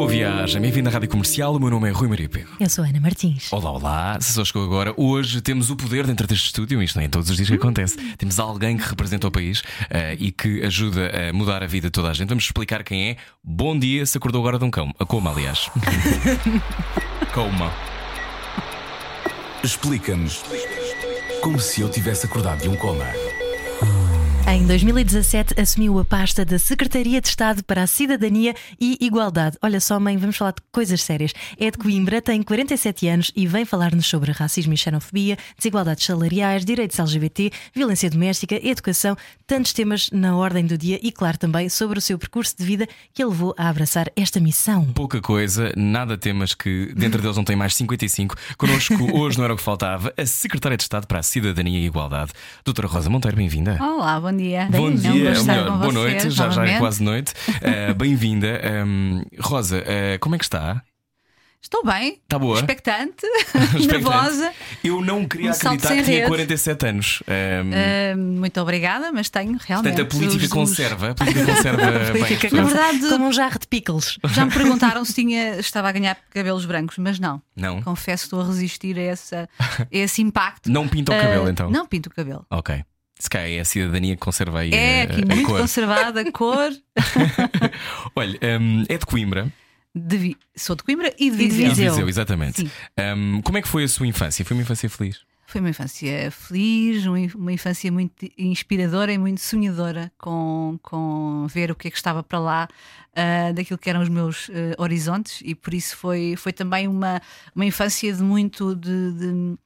Boa viagem, bem-vindo à Rádio Comercial. O meu nome é Rui Maria Pego. Eu sou Ana Martins. Olá, olá. Se só chegou agora, hoje temos o poder dentro deste estúdio, isto nem todos os dias que acontece. Temos alguém que representa o país eh, e que ajuda a mudar a vida de toda a gente. Vamos explicar quem é. Bom dia, se acordou agora de um cão. A coma, aliás. coma. Explica-nos como se eu tivesse acordado de um coma. Em 2017 assumiu a pasta da Secretaria de Estado para a Cidadania e Igualdade. Olha só, mãe, vamos falar de coisas sérias. É de Coimbra, tem 47 anos e vem falar-nos sobre racismo e xenofobia, desigualdades salariais, direitos LGBT, violência doméstica, educação, tantos temas na ordem do dia e, claro, também sobre o seu percurso de vida que a levou a abraçar esta missão. Pouca coisa, nada temas que dentro deles não tem mais 55. Connosco hoje não era o que faltava, a Secretária de Estado para a Cidadania e Igualdade, Doutora Rosa Monteiro, bem-vinda. Olá, bom dia. Bom Não dia, gosto de estar melhor, com boa noite, já, já é quase noite. Eh, Bem-vinda. Um, Rosa, eh, como é que está? Estou bem. Está boa? Expectante, nervosa. Eu não queria Um acreditar que tinha rede. 47 anos. Um, Ah, muito obrigada, mas tenho realmente. portanto, a política os- os- conserva. A política conserva bem. Política Na verdade, Como um jarro de pickles. já me perguntaram se tinha, estava a ganhar cabelos brancos, mas não. Não. Confesso que estou a resistir a, essa, a esse impacto. Não pinta o cabelo, Ah, então. Não pinto o cabelo. Ok. Se calhar é a cidadania que conserva aí É a, aqui a muito cor. conservada, a cor. Olha, um, é de Coimbra de Sou de Coimbra e de de e Viseu. de Viseu. Viseu, exatamente. Um, como é que foi a sua infância? Foi uma infância feliz? Foi uma infância feliz, uma in- uma infância muito inspiradora e muito sonhadora com, com ver o que é que estava para lá ah, daquilo que eram os meus ah, horizontes e por isso foi, foi também uma, uma infância de muito de, de,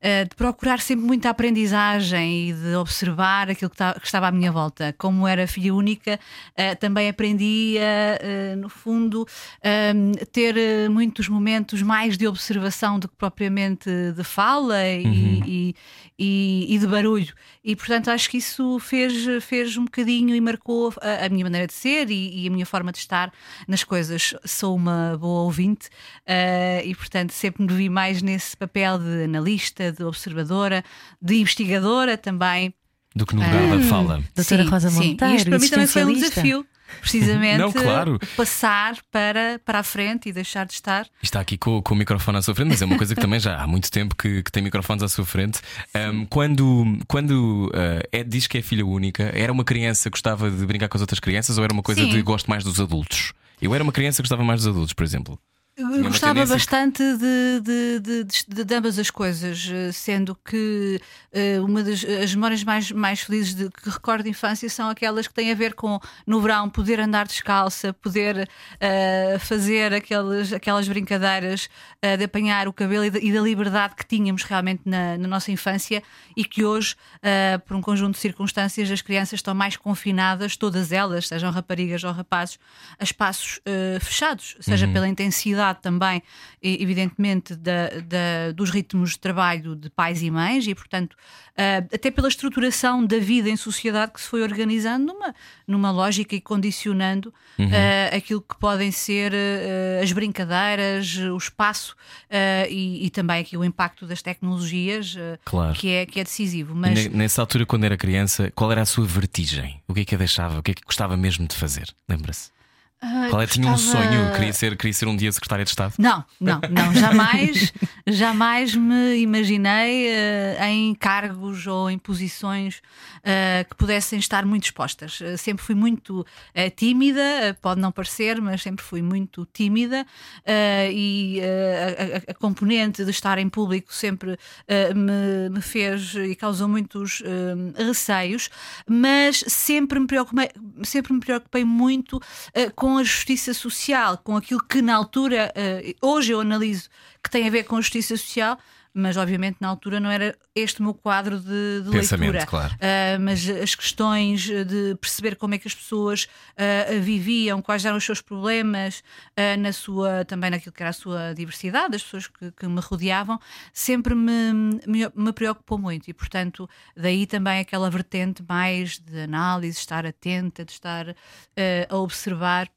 de procurar sempre muita aprendizagem e de observar aquilo que, que estava à minha volta. Como era filha única, ah, também aprendi a, ah, no fundo, ah, ter ah, muitos momentos mais de observação do que propriamente de fala e, e, e- e de barulho. E portanto acho que isso fez, fez um bocadinho e marcou a, a minha maneira de ser e, e a minha forma de estar nas coisas. Sou uma boa ouvinte ah, e portanto sempre me vi mais nesse papel de analista, de observadora, de investigadora também. Do que no lugar da fala. Doutora Sim, Rosa sim. Monteiro, E isto para mim também foi um desafio. Precisamente Não, claro. passar para, para a frente e deixar de estar. Está aqui com, com o microfone à sua frente, mas é uma coisa que também já há muito tempo que, que tem microfones à sua frente. Um, quando quando uh, é, diz que é filha única, era uma criança que gostava de brincar com as outras crianças ou era uma coisa Sim. de gosto mais dos adultos? Eu era uma criança que gostava mais dos adultos, por exemplo. Eu gostava tendência. bastante de, de, de, de- ambas as coisas, eh, sendo que eh, uma das as memórias mais, mais felizes de, que recordo de infância são aquelas que têm a ver com no verão poder andar descalça, poder eh, fazer aquelas, aquelas brincadeiras eh, de apanhar o cabelo e da, e da liberdade que tínhamos realmente na, na nossa infância e que hoje, por um conjunto de circunstâncias, as crianças estão mais confinadas, todas elas, sejam raparigas ou rapazes, a espaços fechados, seja pela intensidade também, evidentemente, da, da- dos ritmos de trabalho de pais e mães, e, portanto, eh, até pela estruturação da vida em sociedade que se foi organizando numa, numa lógica e condicionando eh, aquilo que podem ser eh, as brincadeiras, o espaço e, e também aqui o impacto das tecnologias, Claro. que, é, que é decisivo. Mas ne- Nessa altura, quando era criança, qual era a sua vertigem? O que é que a deixava? O que é que gostava mesmo de fazer? Lembra-se? Ah, Qual é? Tinha um gostava- sonho? Queria ser, queria ser um dia secretária de Estado? Não, não, não, jamais, jamais me imaginei eh, em cargos ou em posições eh, que pudessem estar muito expostas. Eh, sempre fui muito tímida, pode não parecer, mas sempre fui muito tímida e a, a- componente de estar em público sempre me, me fez e causou muitos receios, mas sempre me preocupei, sempre me preocupei muito eh, com a justiça social, com aquilo que na altura, eh, hoje eu analiso que tem a ver com a justiça social, mas obviamente na altura não era este o meu quadro de, de Pensamento, leitura. claro. Uh, mas as questões de perceber como é que as pessoas uh, viviam, quais eram os seus problemas, uh, na sua, também naquilo que era a sua diversidade, as pessoas que, que me rodeavam, sempre me, me, me, preocupou muito. E, portanto, daí também aquela vertente mais de análise, estar atenta, de estar a observar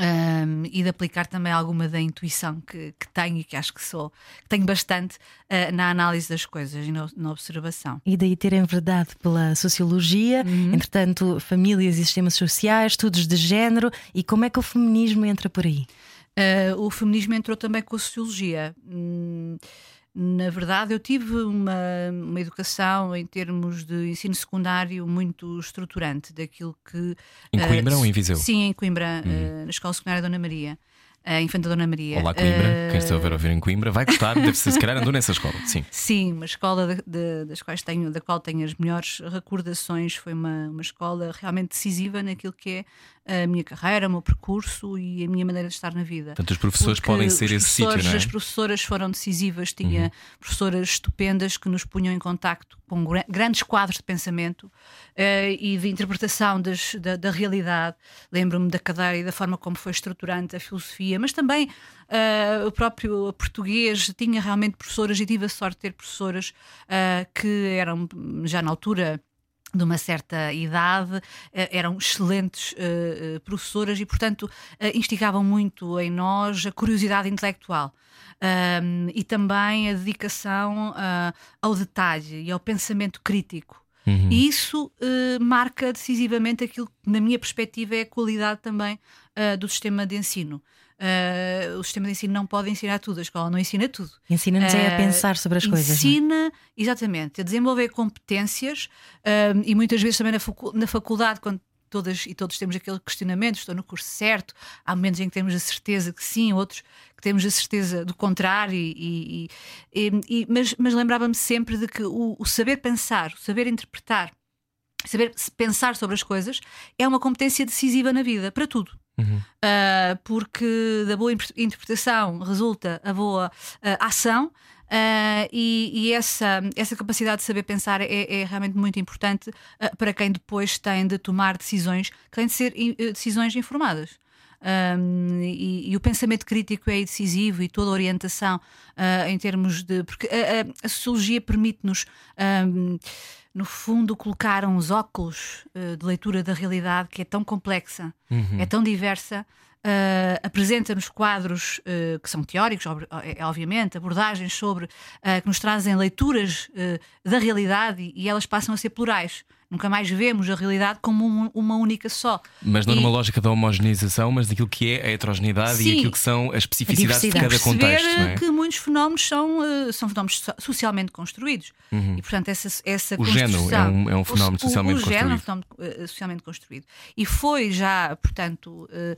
um, e de aplicar também alguma da intuição que, que tenho e que acho que sou, que tenho bastante uh, na análise das coisas e no, na observação. E daí terem verdade pela sociologia, uhum. entretanto, famílias e sistemas sociais, estudos de género, e como é que o feminismo entra por aí? Uh, o feminismo entrou também com a sociologia. Hum, na verdade, eu tive uma, uma educação em termos de ensino secundário muito estruturante daquilo que. Em Coimbra uh, ou em Viseu? Sim, em Coimbra, hum. uh, na Escola Secundária Dona Maria a Infanta Dona Maria. Olá, Coimbra. Uh... Quem estiver a ouvir em Coimbra vai gostar, deve ser, se calhar andou nessa escola. Sim, Sim uma escola de, de, das quais tenho, da qual tenho as melhores recordações. Foi uma, uma escola realmente decisiva naquilo que é a minha carreira, o meu percurso e a minha maneira de estar na vida. Portanto, os professores Porque podem ser esse sítio, não é? As professoras foram decisivas, tinha uhum. professoras estupendas que nos punham em contacto com grandes quadros de pensamento uh, e de interpretação das, da, da realidade. Lembro-me da cadeira e da forma como foi estruturante a filosofia, mas também uh, o próprio português tinha realmente professoras e tive a sorte de ter professoras uh, que eram já na altura de uma certa idade, eram excelentes uh, professoras e, portanto, uh, instigavam muito em nós a curiosidade intelectual. Um, e também a dedicação uh, ao detalhe e ao pensamento crítico. Uhum. E isso marca decisivamente aquilo que, na minha perspectiva, é a qualidade também do sistema de ensino. Uh, o sistema de ensino não pode ensinar tudo, a escola não ensina tudo. Ensina-nos uh, é a pensar sobre as coisas. É? Ensina, exatamente, a desenvolver competências uh, e muitas vezes também na, facu na faculdade, quando todas e todos temos aquele questionamento: estou no curso certo? Há momentos em que temos a certeza que sim, outros que temos a certeza do contrário. E, e, e, mas, mas lembrava-me sempre de que o, o saber pensar, o saber interpretar, saber pensar sobre as coisas é uma competência decisiva na vida, para tudo. Uhum. Uh, porque da boa interpretação resulta a boa uh, ação. Uh, e, e essa, essa capacidade de saber pensar é, é realmente muito importante para quem depois tem de tomar decisões que têm de ser decisões informadas. Um, e, e, o pensamento crítico é decisivo e toda a orientação uh, em termos de. Porque a, a, a sociologia permite-nos. Um, no fundo, colocar uns óculos uh, de leitura da realidade que é tão complexa, uhum. é tão diversa, Uh, apresenta-nos quadros uh, que são teóricos, obviamente, abordagens sobre que nos trazem leituras da realidade e, e, elas passam a ser plurais. Nunca mais vemos a realidade como um, uma única só. Mas não e... numa lógica da homogeneização, mas daquilo que é a heterogeneidade Sim, e aquilo que são as especificidades de cada contexto. É? que muitos fenómenos são, uh, são fenómenos socialmente construídos. Uhum. E, portanto, essa, essa o género é um, é um fenómeno o, socialmente o, o construído. é um fenómeno uh, socialmente construído. E foi já, portanto, uh,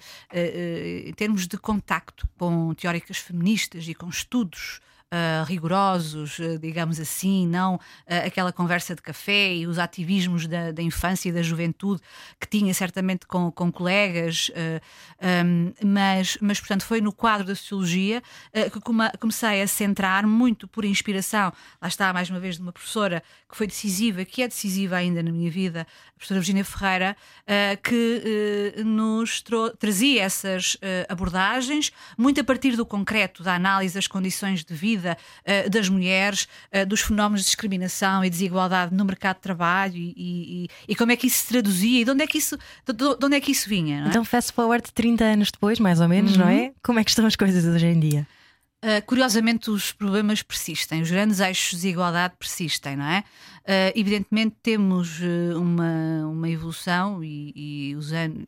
em termos de contacto com teóricas feministas e com estudos uh, rigorosos, uh, digamos assim, não uh, aquela conversa de café e os ativismos da, da, infância e da juventude que tinha certamente com, com colegas, um, mas, mas, portanto, foi no quadro da sociologia que comecei a centrar muito por inspiração. Lá está, mais uma vez, de uma professora que foi decisiva, que é decisiva ainda na minha vida, a professora Virginia Ferreira, que nos trazia essas abordagens, muito a partir do concreto, da análise das condições de vida vida uh, das mulheres, uh, dos fenómenos de discriminação e desigualdade no mercado de trabalho e, e, e, como é que isso se traduzia e de onde é que isso, de, de onde é que isso vinha. É? Então, fast forward 30 anos depois, mais ou menos, uhum. não é? Como é que estão as coisas hoje em dia? Uh, curiosamente, os problemas persistem, os grandes eixos de desigualdade persistem, não é? Uh, evidentemente, temos uh, uma, uma evolução e, e os anos,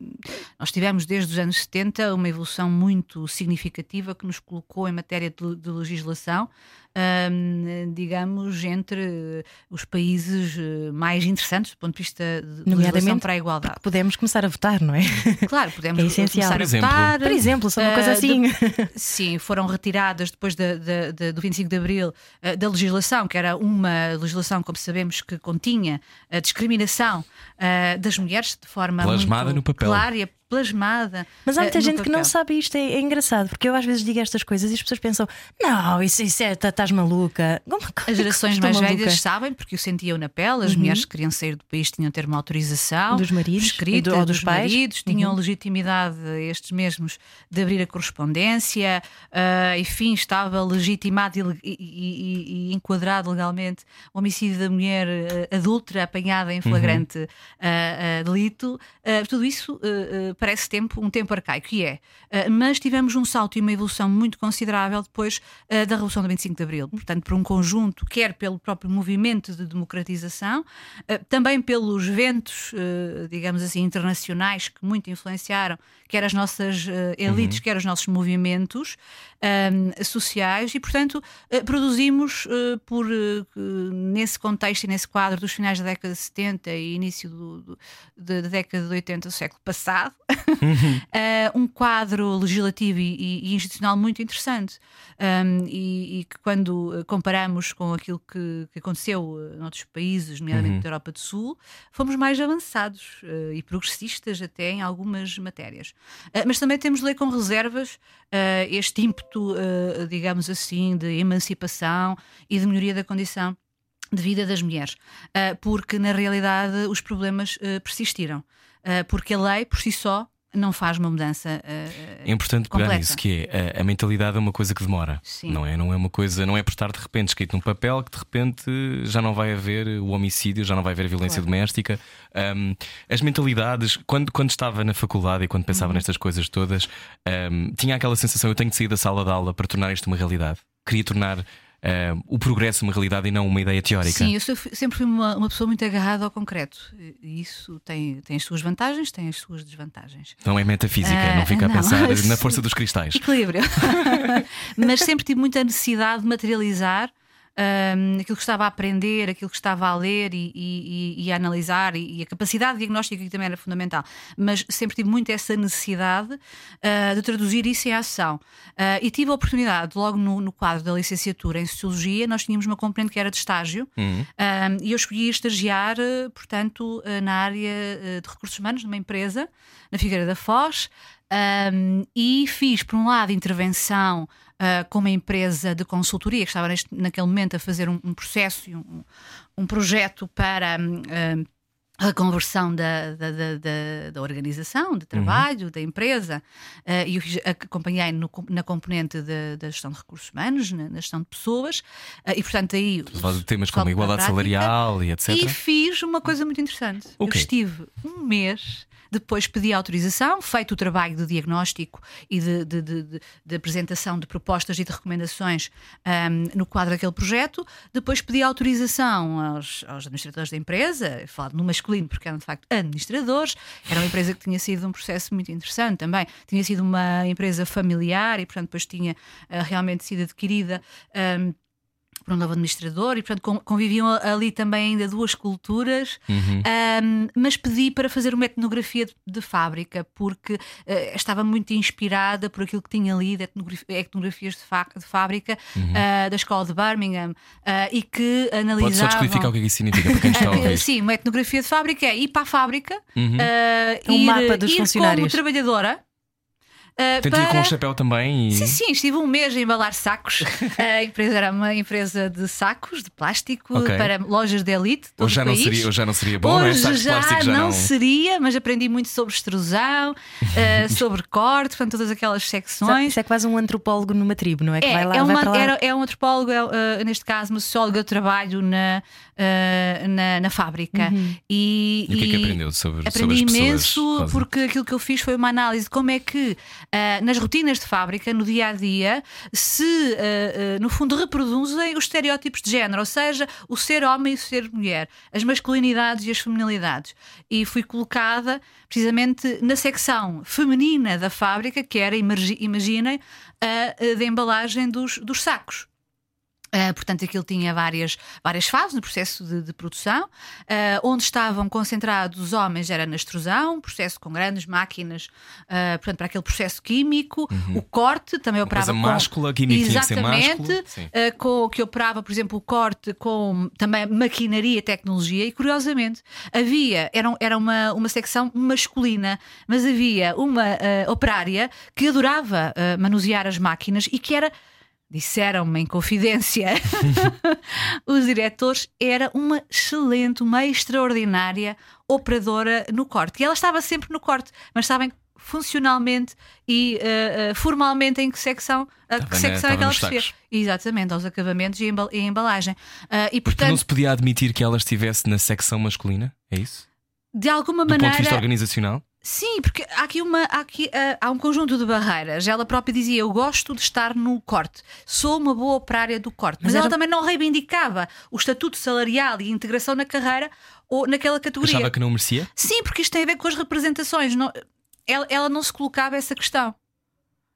nós tivemos desde os anos 70 uma evolução muito significativa que nos colocou em matéria de, de legislação um, digamos, entre os países eh, mais interessantes do ponto de vista de legislação para a igualdade. Podemos começar a votar, não é? Claro, podemos é essencial. começar a votar. Por exemplo, só uma coisa assim. De, sim, foram retiradas depois de, de, de, do 25 de Abril uh, da legislação, que era uma legislação, como sabemos, que continha a discriminação uh, das mulheres de forma Plasmada muito no papel. clara e plasmada. Mas há muita uh, gente que não sabe isto, é, é, engraçado, porque eu às vezes digo estas coisas e as pessoas pensam: não, isso, isso é, tá, estás maluca. Como, como As gerações mais maluca? velhas sabem, porque o sentiam na pele, as mulheres que queriam sair do país tinham de ter uma autorização Dos maridos escrita, do- ou dos pais. maridos, tinham legitimidade, estes mesmos, de abrir a correspondência, ah, enfim, estava legitimado e, e- e- e enquadrado legalmente o homicídio da mulher ah, adulta apanhada em flagrante ah, ah, delito. Tudo isso parece tempo, um tempo arcaico, e é. Ah, mas tivemos um salto e uma evolução muito considerável depois ah, da Revolução do 25 de Abril. Portanto, por um conjunto, quer pelo próprio movimento de democratização, ah, também pelos ventos, digamos assim, internacionais que muito influenciaram, quer as nossas elites, quer os nossos movimentos ah, sociais, e portanto ah, produzimos ah, por ah, nesse contexto e nesse quadro dos finais da década de 70 e início do- do- da da década de 80 do século passado, ah, um quadro legislativo e, e- institucional muito interessante. Um, e, e que quando eh, comparamos com aquilo que, que aconteceu eh, noutros países, nomeadamente da Europa do Sul, fomos mais avançados eh, e progressistas até em algumas matérias. Mas também temos de ler com reservas este ímpeto, ah, digamos assim, de emancipação e de melhoria da condição de vida das mulheres, Ah, porque na realidade os problemas ah, persistiram, porque a lei por si só não faz uma mudança. ah, É importante pegar completa. nisso, que é a, a mentalidade é uma coisa que demora. Sim. Não é? Não é uma coisa, não é por estar de repente escrito num papel que de repente já não vai haver o homicídio, já não vai haver a violência Claro. doméstica. Um, as mentalidades, quando, quando estava na faculdade e quando pensava Uhum. nestas coisas todas, um, tinha aquela sensação: eu tenho de sair da sala de aula para tornar isto uma realidade. Queria tornar um, o progresso uma realidade e não uma ideia teórica. Sim, eu sempre fui uma, uma pessoa muito agarrada ao concreto. E isso tem, tem as suas vantagens, tem as suas desvantagens. Não é metafísica, Ah, não fica a não. pensar na força dos cristais. Equilíbrio. Mas sempre tive muita necessidade de materializar hum, aquilo que estava a aprender, aquilo que estava a ler e, e- e- a analisar, e, e a capacidade diagnóstica que também era fundamental. Mas sempre tive muito essa necessidade ah, de traduzir isso em ação. Ah, e tive a oportunidade, logo no, no quadro da licenciatura em Sociologia, nós tínhamos uma componente que era de estágio, Uhum. um, e eu escolhi estagiar, eh, portanto, na área de recursos humanos, numa empresa, na Figueira da Foz, um, e fiz, por um lado, intervenção ah, com uma empresa de consultoria que estava neste- naquele momento a fazer um, um processo e um, um projeto para. hum, hum, a conversão da, da, da, da- organização, de trabalho, da empresa, eh, e acompanhei no na componente da- gestão de recursos humanos, na, na gestão de pessoas, eh, e portanto aí. Temas como igualdade prática. salarial e etc. E fiz uma coisa muito interessante. O quê? Eu estive um mês, depois pedi autorização, feito o trabalho de diagnóstico e de, de- de- de- apresentação de propostas e de recomendações ahm, no quadro daquele projeto. Depois pedi autorização aos, aos administradores da empresa, falado no masculino, porque eram de facto administradores. Era uma empresa que tinha sido um processo muito interessante também. Tinha sido uma empresa familiar e, portanto, depois tinha ah, realmente sido adquirida. ahm, por um novo administrador e, portanto, con- conviviam ali também ainda duas culturas. Uhum. Um, mas pedi para fazer uma etnografia de, de fábrica, porque eh, estava muito inspirada por aquilo que tinha lido, etnografi- etnografias de, fa- de fábrica ah, da escola de Birmingham ah, e que Pode analisavam. só descodificar o que é que isso significa para quem está a ouvir. Sim, uma etnografia de fábrica é ir para a fábrica, Uhum. ah, Um ir, mapa dos ir funcionários. como trabalhadora. Tenta ir com para- um chapéu também e. Sim, sim, estive um mês a embalar sacos. a empresa era uma empresa de sacos de plástico Ok. para lojas de elite. Hoje já, o não seria, hoje já não seria bom, não é? Hoje Sacos de já, já não, não. seria, mas aprendi muito sobre extrusão, eh, sobre corte, portanto, todas aquelas secções. Isso é quase um antropólogo numa tribo, não é? Que É, vai lá, é, vai uma- para lá. era- é um antropólogo, é, eh, neste caso, uma socióloga de trabalho na, eh, na, na fábrica. E, E o que é que aprendeu sobre, sobre Aprendi as pessoas? imenso porque aquilo que eu fiz foi uma análise de como é que ah, nas rotinas de fábrica, no dia a dia, se ah, ah, no fundo reproduzem os estereótipos de género, ou seja, o ser homem e o ser mulher, as masculinidades e as feminilidades. E fui colocada precisamente na secção feminina da fábrica, que era, imaginem, a, a da embalagem dos, dos sacos. Uh, portanto, aquilo tinha várias, várias fases no processo de, de produção. Uh, onde estavam concentrados os homens era na extrusão, processo com grandes máquinas, uh, portanto, para aquele processo químico. Uhum. O corte também operava Uma com. máscula, química Exatamente. com, que operava, por exemplo, o corte com também maquinaria, tecnologia. E curiosamente, havia, era, era uma, uma secção masculina, mas havia uma operária que adorava manusear as máquinas e que era disseram-me em confidência os diretores, era uma excelente, uma extraordinária operadora no corte. E ela estava sempre no corte, mas sabem funcionalmente e uh, uh, formalmente em que secção, a que secção é que ela fez. Exatamente, aos acabamentos e, embal embalagem. Uh, e, portanto, não se podia admitir que ela estivesse na secção masculina? É isso? De alguma Do maneira. Do ponto de vista organizacional? Sim, porque há aqui, uma, há, aqui uh, há um conjunto de barreiras. Ela própria dizia: Eu gosto de estar no corte, sou uma boa operária do corte. Mas, mas ela também não reivindicava o estatuto salarial e integração na carreira ou naquela categoria. Achava que não merecia? Sim, porque isto tem a ver com as representações. Não, ela, ela não se colocava essa questão.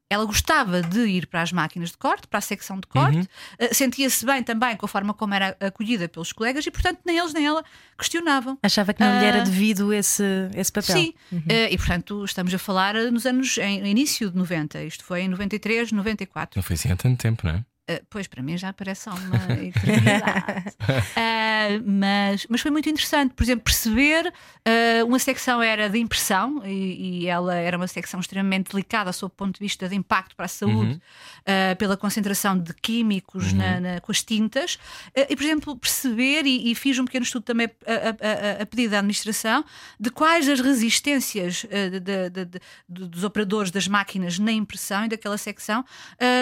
Ela gostava de ir para as máquinas de corte, para a secção de corte, uhum. uh, sentia-se bem também com a forma como era acolhida pelos colegas e, portanto, nem eles nem ela questionavam. Achava que não uh, lhe era ah, devido esse, esse papel. Sim, uhum. uh, e portanto, estamos a falar nos anos, em, início de 90, isto foi em 93, 94. Não foi assim há tanto tempo, não é? Uh, pois, para mim já parece uma eternidade. uh, mas, mas foi muito interessante, por exemplo, perceber uh, uma secção era de impressão e, e, ela era uma secção extremamente delicada sob o ponto de vista de impacto para a saúde, uhum. pela concentração de químicos uhum. na, na, com as tintas. e, por exemplo, perceber, e, e, fiz um pequeno estudo também a, a, a, pedido da administração, de quais as resistências de, de, de, dos operadores das máquinas na impressão e daquela secção,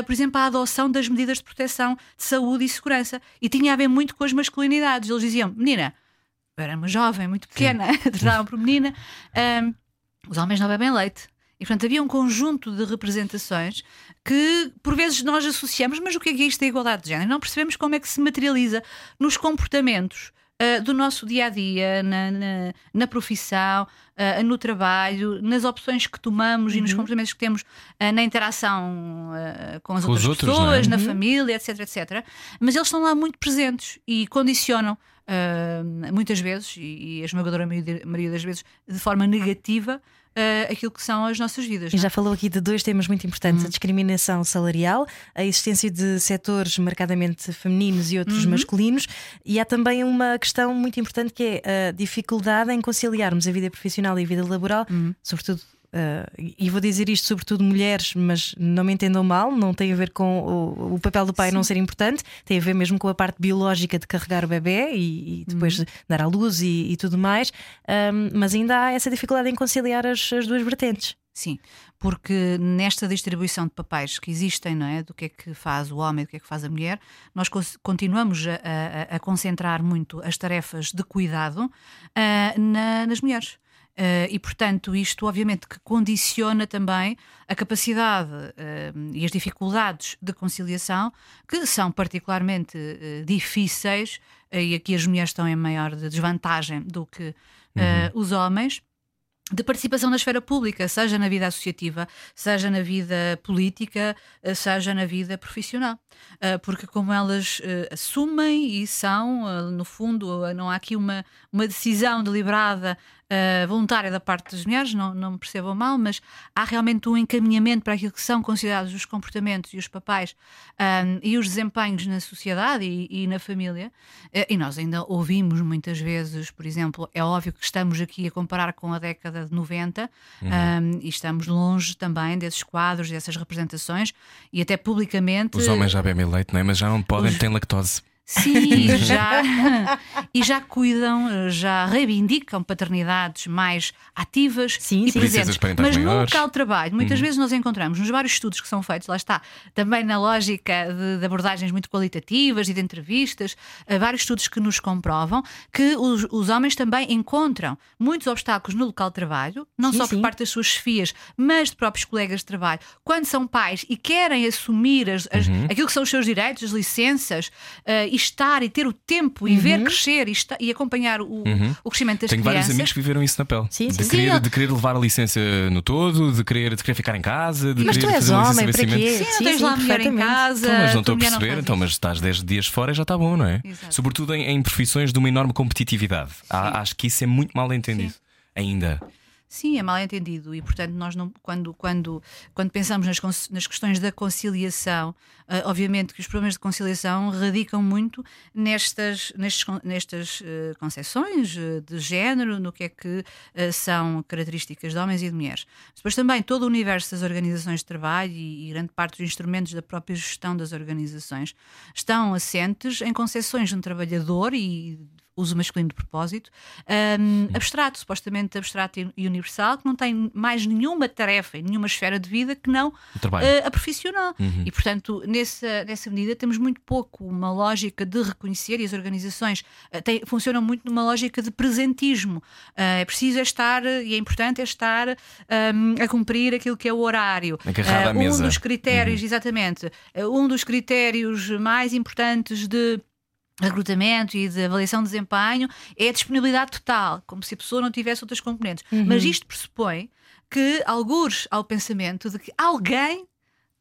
por exemplo, a adoção das medidas de proteção de saúde e segurança. E tinha a ver muito com as masculinidades. Eles diziam, menina, eu era uma jovem, muito pequena, tratavam por menina, um, os homens não bebem leite. E portanto havia um conjunto de representações que por vezes nós associamos, mas o que é, que é isto da igualdade de género? Não percebemos como é que se materializa nos comportamentos uh, do nosso dia a dia, na, na, na profissão, uh, no trabalho, nas opções que tomamos uhum. e nos uhum. comportamentos que temos uh, na interação com as com outras outros, pessoas, é? na uhum. família, etc, etc. Mas eles estão lá muito presentes e condicionam. muitas vezes, e, e a esmagadora maioria das vezes, de forma negativa, uh, aquilo que são as nossas vidas. E já falou aqui de dois temas muito importantes: uhum. a discriminação salarial, a existência de setores marcadamente femininos e outros uhum. masculinos, e há também uma questão muito importante que é a dificuldade em conciliarmos a vida profissional e a vida laboral, uhum. sobretudo Uh, e vou dizer isto sobretudo mulheres, mas não me entendam mal, não tem a ver com o, o papel do pai Sim. não ser importante, tem a ver mesmo com a parte biológica de carregar o bebê e, e depois uhum. dar à luz e, e tudo mais, um, mas ainda há essa dificuldade em conciliar as, as duas vertentes. Sim, porque nesta distribuição de papéis que existem, não é? Do que é que faz o homem, do que é que faz a mulher, nós continuamos a, a, a concentrar muito as tarefas de cuidado uh, na, nas mulheres. Uh, e, portanto, isto obviamente que condiciona também a capacidade uh, e as dificuldades de conciliação, que são particularmente uh, difíceis, e aqui as mulheres estão em maior desvantagem do que uhum. os homens de participação na esfera pública, seja na vida associativa, seja na vida política, seja na vida profissional. Porque, como elas assumem e são, no fundo, não há aqui uma, uma decisão deliberada uh, voluntária da parte das mulheres, não, não me percebam mal, mas há realmente um encaminhamento para aquilo que são considerados os comportamentos e os papéis um, e os desempenhos na sociedade e, e na família. Uh, e nós ainda ouvimos muitas vezes, por exemplo, é óbvio que estamos aqui a comparar com a década de 90 uhum. um, e estamos longe também desses quadros, dessas representações e até publicamente. Os homens já bebem leite, não é? mas já não podem, os... ter lactose. Sim, já, e já cuidam, já reivindicam paternidades mais ativas sim, e sim. presentes. Mas no local de trabalho, muitas uhum. vezes nós encontramos nos vários estudos que são feitos, lá está, também na lógica de, de abordagens muito qualitativas e de entrevistas, uh, vários estudos que nos comprovam que os, os, homens também encontram muitos obstáculos no local de trabalho, não sim, só por parte das suas chefias, mas de próprios colegas de trabalho, quando são pais e querem assumir as, as, uhum. aquilo que são os seus direitos, as licenças. Uh, estar e ter o tempo e ver crescer e, e acompanhar o, o crescimento das Tenho vários crianças. amigos que viveram isso na pele. Sim, de, sim, sim. querer, de querer levar a licença no todo, de querer, de querer ficar em casa, de Mas tu querer és fazer homem, de para quê? Sim, não tens lá a mulher em casa. Então, mas não estou a perceber, então, mas estás 10 dias fora já está bom, não é? Exato. Sobretudo em, em profissões de uma enorme competitividade. Há- acho que isso é muito mal entendido. Ainda. Sim, é mal entendido e, portanto, nós não, quando, quando, quando pensamos nas, nas questões da conciliação, ah, obviamente que os problemas de conciliação radicam muito nestas, nestes, nestas eh, concepções eh, de género, no que é que são características de homens e de mulheres. Depois também todo o universo das organizações de trabalho e, e grande parte dos instrumentos da própria gestão das organizações estão assentes em concepções de um trabalhador e uso masculino de propósito, hum, abstrato, supostamente abstrato e universal, que não tem mais nenhuma tarefa nenhuma esfera de vida que não eh, a profissional. E, portanto, nessa, nessa medida, temos muito pouco uma lógica de reconhecer e as organizações têm- funcionam muito numa lógica de presentismo. Eh, é preciso é estar, e é importante é estar hum, a cumprir aquilo que é o horário. Agarrado mesa. Um dos critérios, exatamente, eh, um dos critérios mais importantes de recrutamento e de avaliação de desempenho é a disponibilidade total, como se a pessoa não tivesse outras componentes. Mas isto pressupõe que algures ao pensamento de que alguém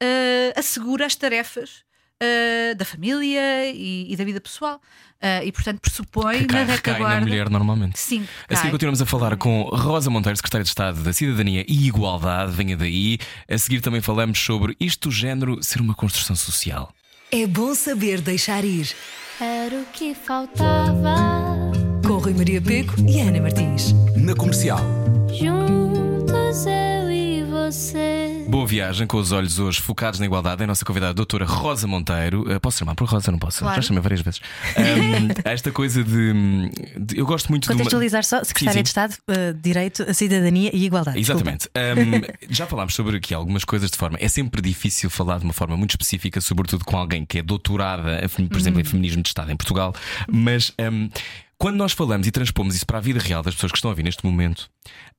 eh, assegura as tarefas eh, da família e, e da vida pessoal. Eh, e, portanto, pressupõe Que cai, na recai na retaguarda. mulher normalmente. Sim, A seguir cai. continuamos a falar com Rosa Monteiro, Secretária de Estado da Cidadania e Igualdade, venha daí. A seguir também falamos sobre isto do género ser uma construção social. É bom saber deixar ir. Era o que faltava. Com Rui Maria Peco e Ana Martins. Na comercial. Juntos eu e você. Boa viagem com os olhos hoje focados na igualdade. É a nossa convidada, a doutora Rosa Monteiro. Eh, Posso chamar por Rosa? Não posso? Claro. Já chamei várias vezes. Ahm, esta coisa de, de- Eu gosto muito de. uma- Contextualizar só, Secretária Sim, de. Estado, eh, Direito, a Cidadania e Igualdade. Exatamente. Ahm, já falámos sobre aqui algumas coisas de forma. É sempre difícil falar de uma forma muito específica, sobretudo com alguém que é doutorada, por exemplo, em feminismo de Estado em Portugal. Mas ahm, quando nós falamos e transpomos isso para a vida real das pessoas que estão a ouvir neste momento,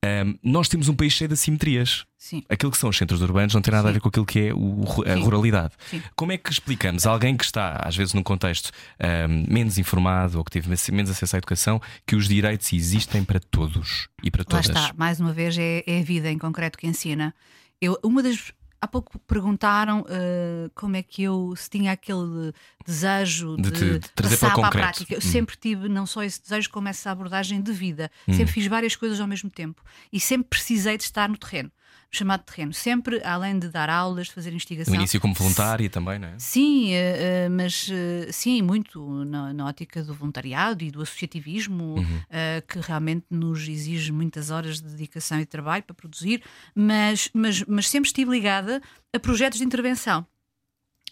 ahm, nós temos um país cheio de assimetrias. Sim. Aquilo que são os centros urbanos não tem nada a ver com aquilo que é o- a Sim. ruralidade. Sim. Como é que explicamos a alguém que está, às vezes, num contexto ahm, menos informado ou que teve menos acesso à educação, que os direitos existem para todos e para Lá todas? está, mais uma vez, é, é a vida em concreto que ensina. Eu, uma das. Há pouco perguntaram eh, como é que eu se tinha aquele desejo De de, trazer para passar para, a concreto. prática. Eu Hum. sempre tive não só esse desejo, como essa abordagem de vida. Sempre fiz várias coisas ao mesmo tempo e sempre precisei de estar no terreno, chamado terreno. Sempre, além de dar aulas, de fazer investigação. No início como voluntária também, não é? Sim, eh, eh, mas eh, sim, muito na, na ótica do voluntariado e do associativismo, eh, que realmente nos exige muitas horas de dedicação e de trabalho para produzir, mas, mas, mas sempre estive ligada a projetos de intervenção.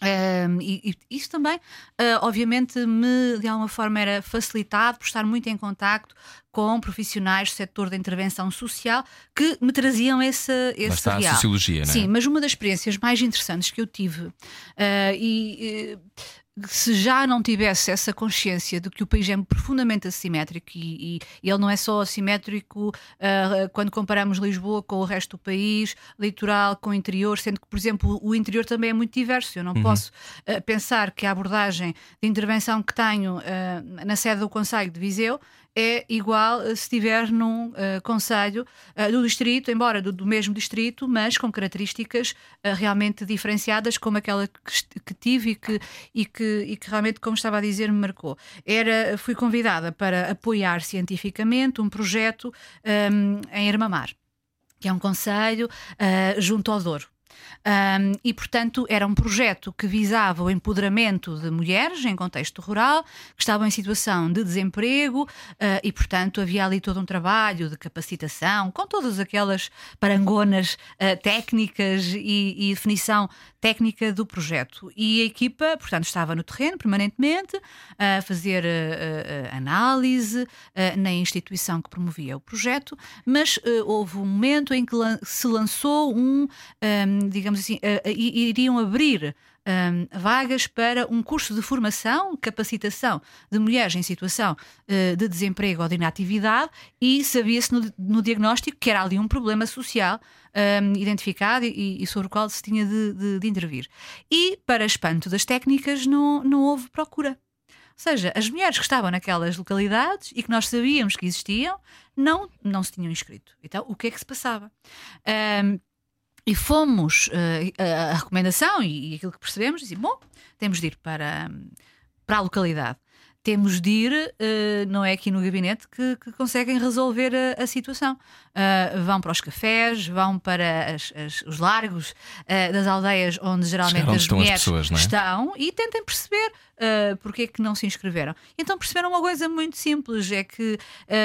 Um, e, e isso também, uh, obviamente, me de alguma forma era facilitado por estar muito em contacto com profissionais do setor da intervenção social que me traziam esse, Lá esse está a real. sociologia, não é? Sim, mas uma das experiências mais interessantes que eu tive, ah, e eh, se já não tivesse essa consciência de que o país é profundamente assimétrico, e, e- ele não é só assimétrico ah, quando comparamos Lisboa com o resto do país, litoral com o interior, sendo que, por exemplo, o interior também é muito diverso. Eu não posso ah, pensar que a abordagem de intervenção que tenho ah, na sede do Conselho de Viseu é igual eh, se estiver num eh, conselho eh, do distrito, embora do, do mesmo distrito, mas com características eh, realmente diferenciadas, como aquela que, que tive e que, e, que, e que realmente, como estava a dizer, me marcou. Era, fui convidada para apoiar cientificamente um projeto ehm, em Armamar, que é um conselho eh, junto ao Douro. Um, e, portanto, era um projeto que visava o empoderamento de mulheres em contexto rural que estavam em situação de desemprego uh, e, portanto, havia ali todo um trabalho de capacitação com todas aquelas parangonas uh, técnicas e, e definição técnica do projeto. E a equipa, portanto, estava no terreno permanentemente a fazer uh, uh, análise uh, na instituição que promovia o projeto, mas houve um momento em que se lançou um, um, digamos assim, iriam abrir um, vagas para um curso de formação, capacitação de mulheres em situação uh, de desemprego ou de inatividade e sabia-se no, no diagnóstico que era ali um problema social um, identificado e, e sobre o qual se tinha de, de- de intervir. E, para espanto das técnicas, não, não houve procura. seja, as mulheres que estavam naquelas localidades e que nós sabíamos que existiam, não, não se tinham inscrito. Então, o que é que se passava? Um, e fomos, uh, a, recomendação e, aquilo que percebemos, dizia, bom, temos de ir para, para a localidade temos de ir, uh, não é aqui no gabinete que, que conseguem resolver a, a situação. Uh, vão para os cafés, vão para as, as, os largos uh, das aldeias onde geralmente onde as estão mulheres as pessoas, é? estão e tentem perceber porque é que não se inscreveram. Então perceberam uma coisa muito simples: é que,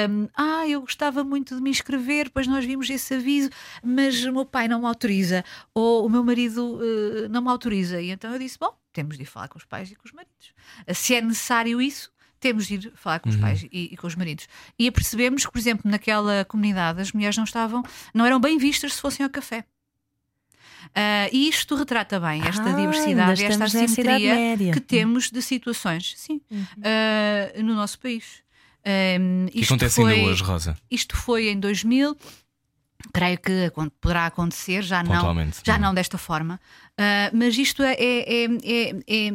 um, ah, eu gostava muito de me inscrever, depois nós vimos esse aviso, mas o meu pai não me autoriza, ou o meu marido não me autoriza. E então eu disse: bom, temos de ir falar com os pais e com os maridos. Se é necessário isso, temos de ir falar com os Uhum. pais e, e com os maridos. E apercebemos que, por exemplo, naquela comunidade as mulheres não estavam, não eram bem vistas se fossem ao café. Ah, e isto retrata bem esta Ah, diversidade esta assimetria que temos de situações, sim, ah, no nosso país. Um, que acontece ainda hoje, Rosa? Isto foi em 2000. Creio que poderá acontecer, já não, já não desta forma. Ah, mas isto é, é- é- é- é-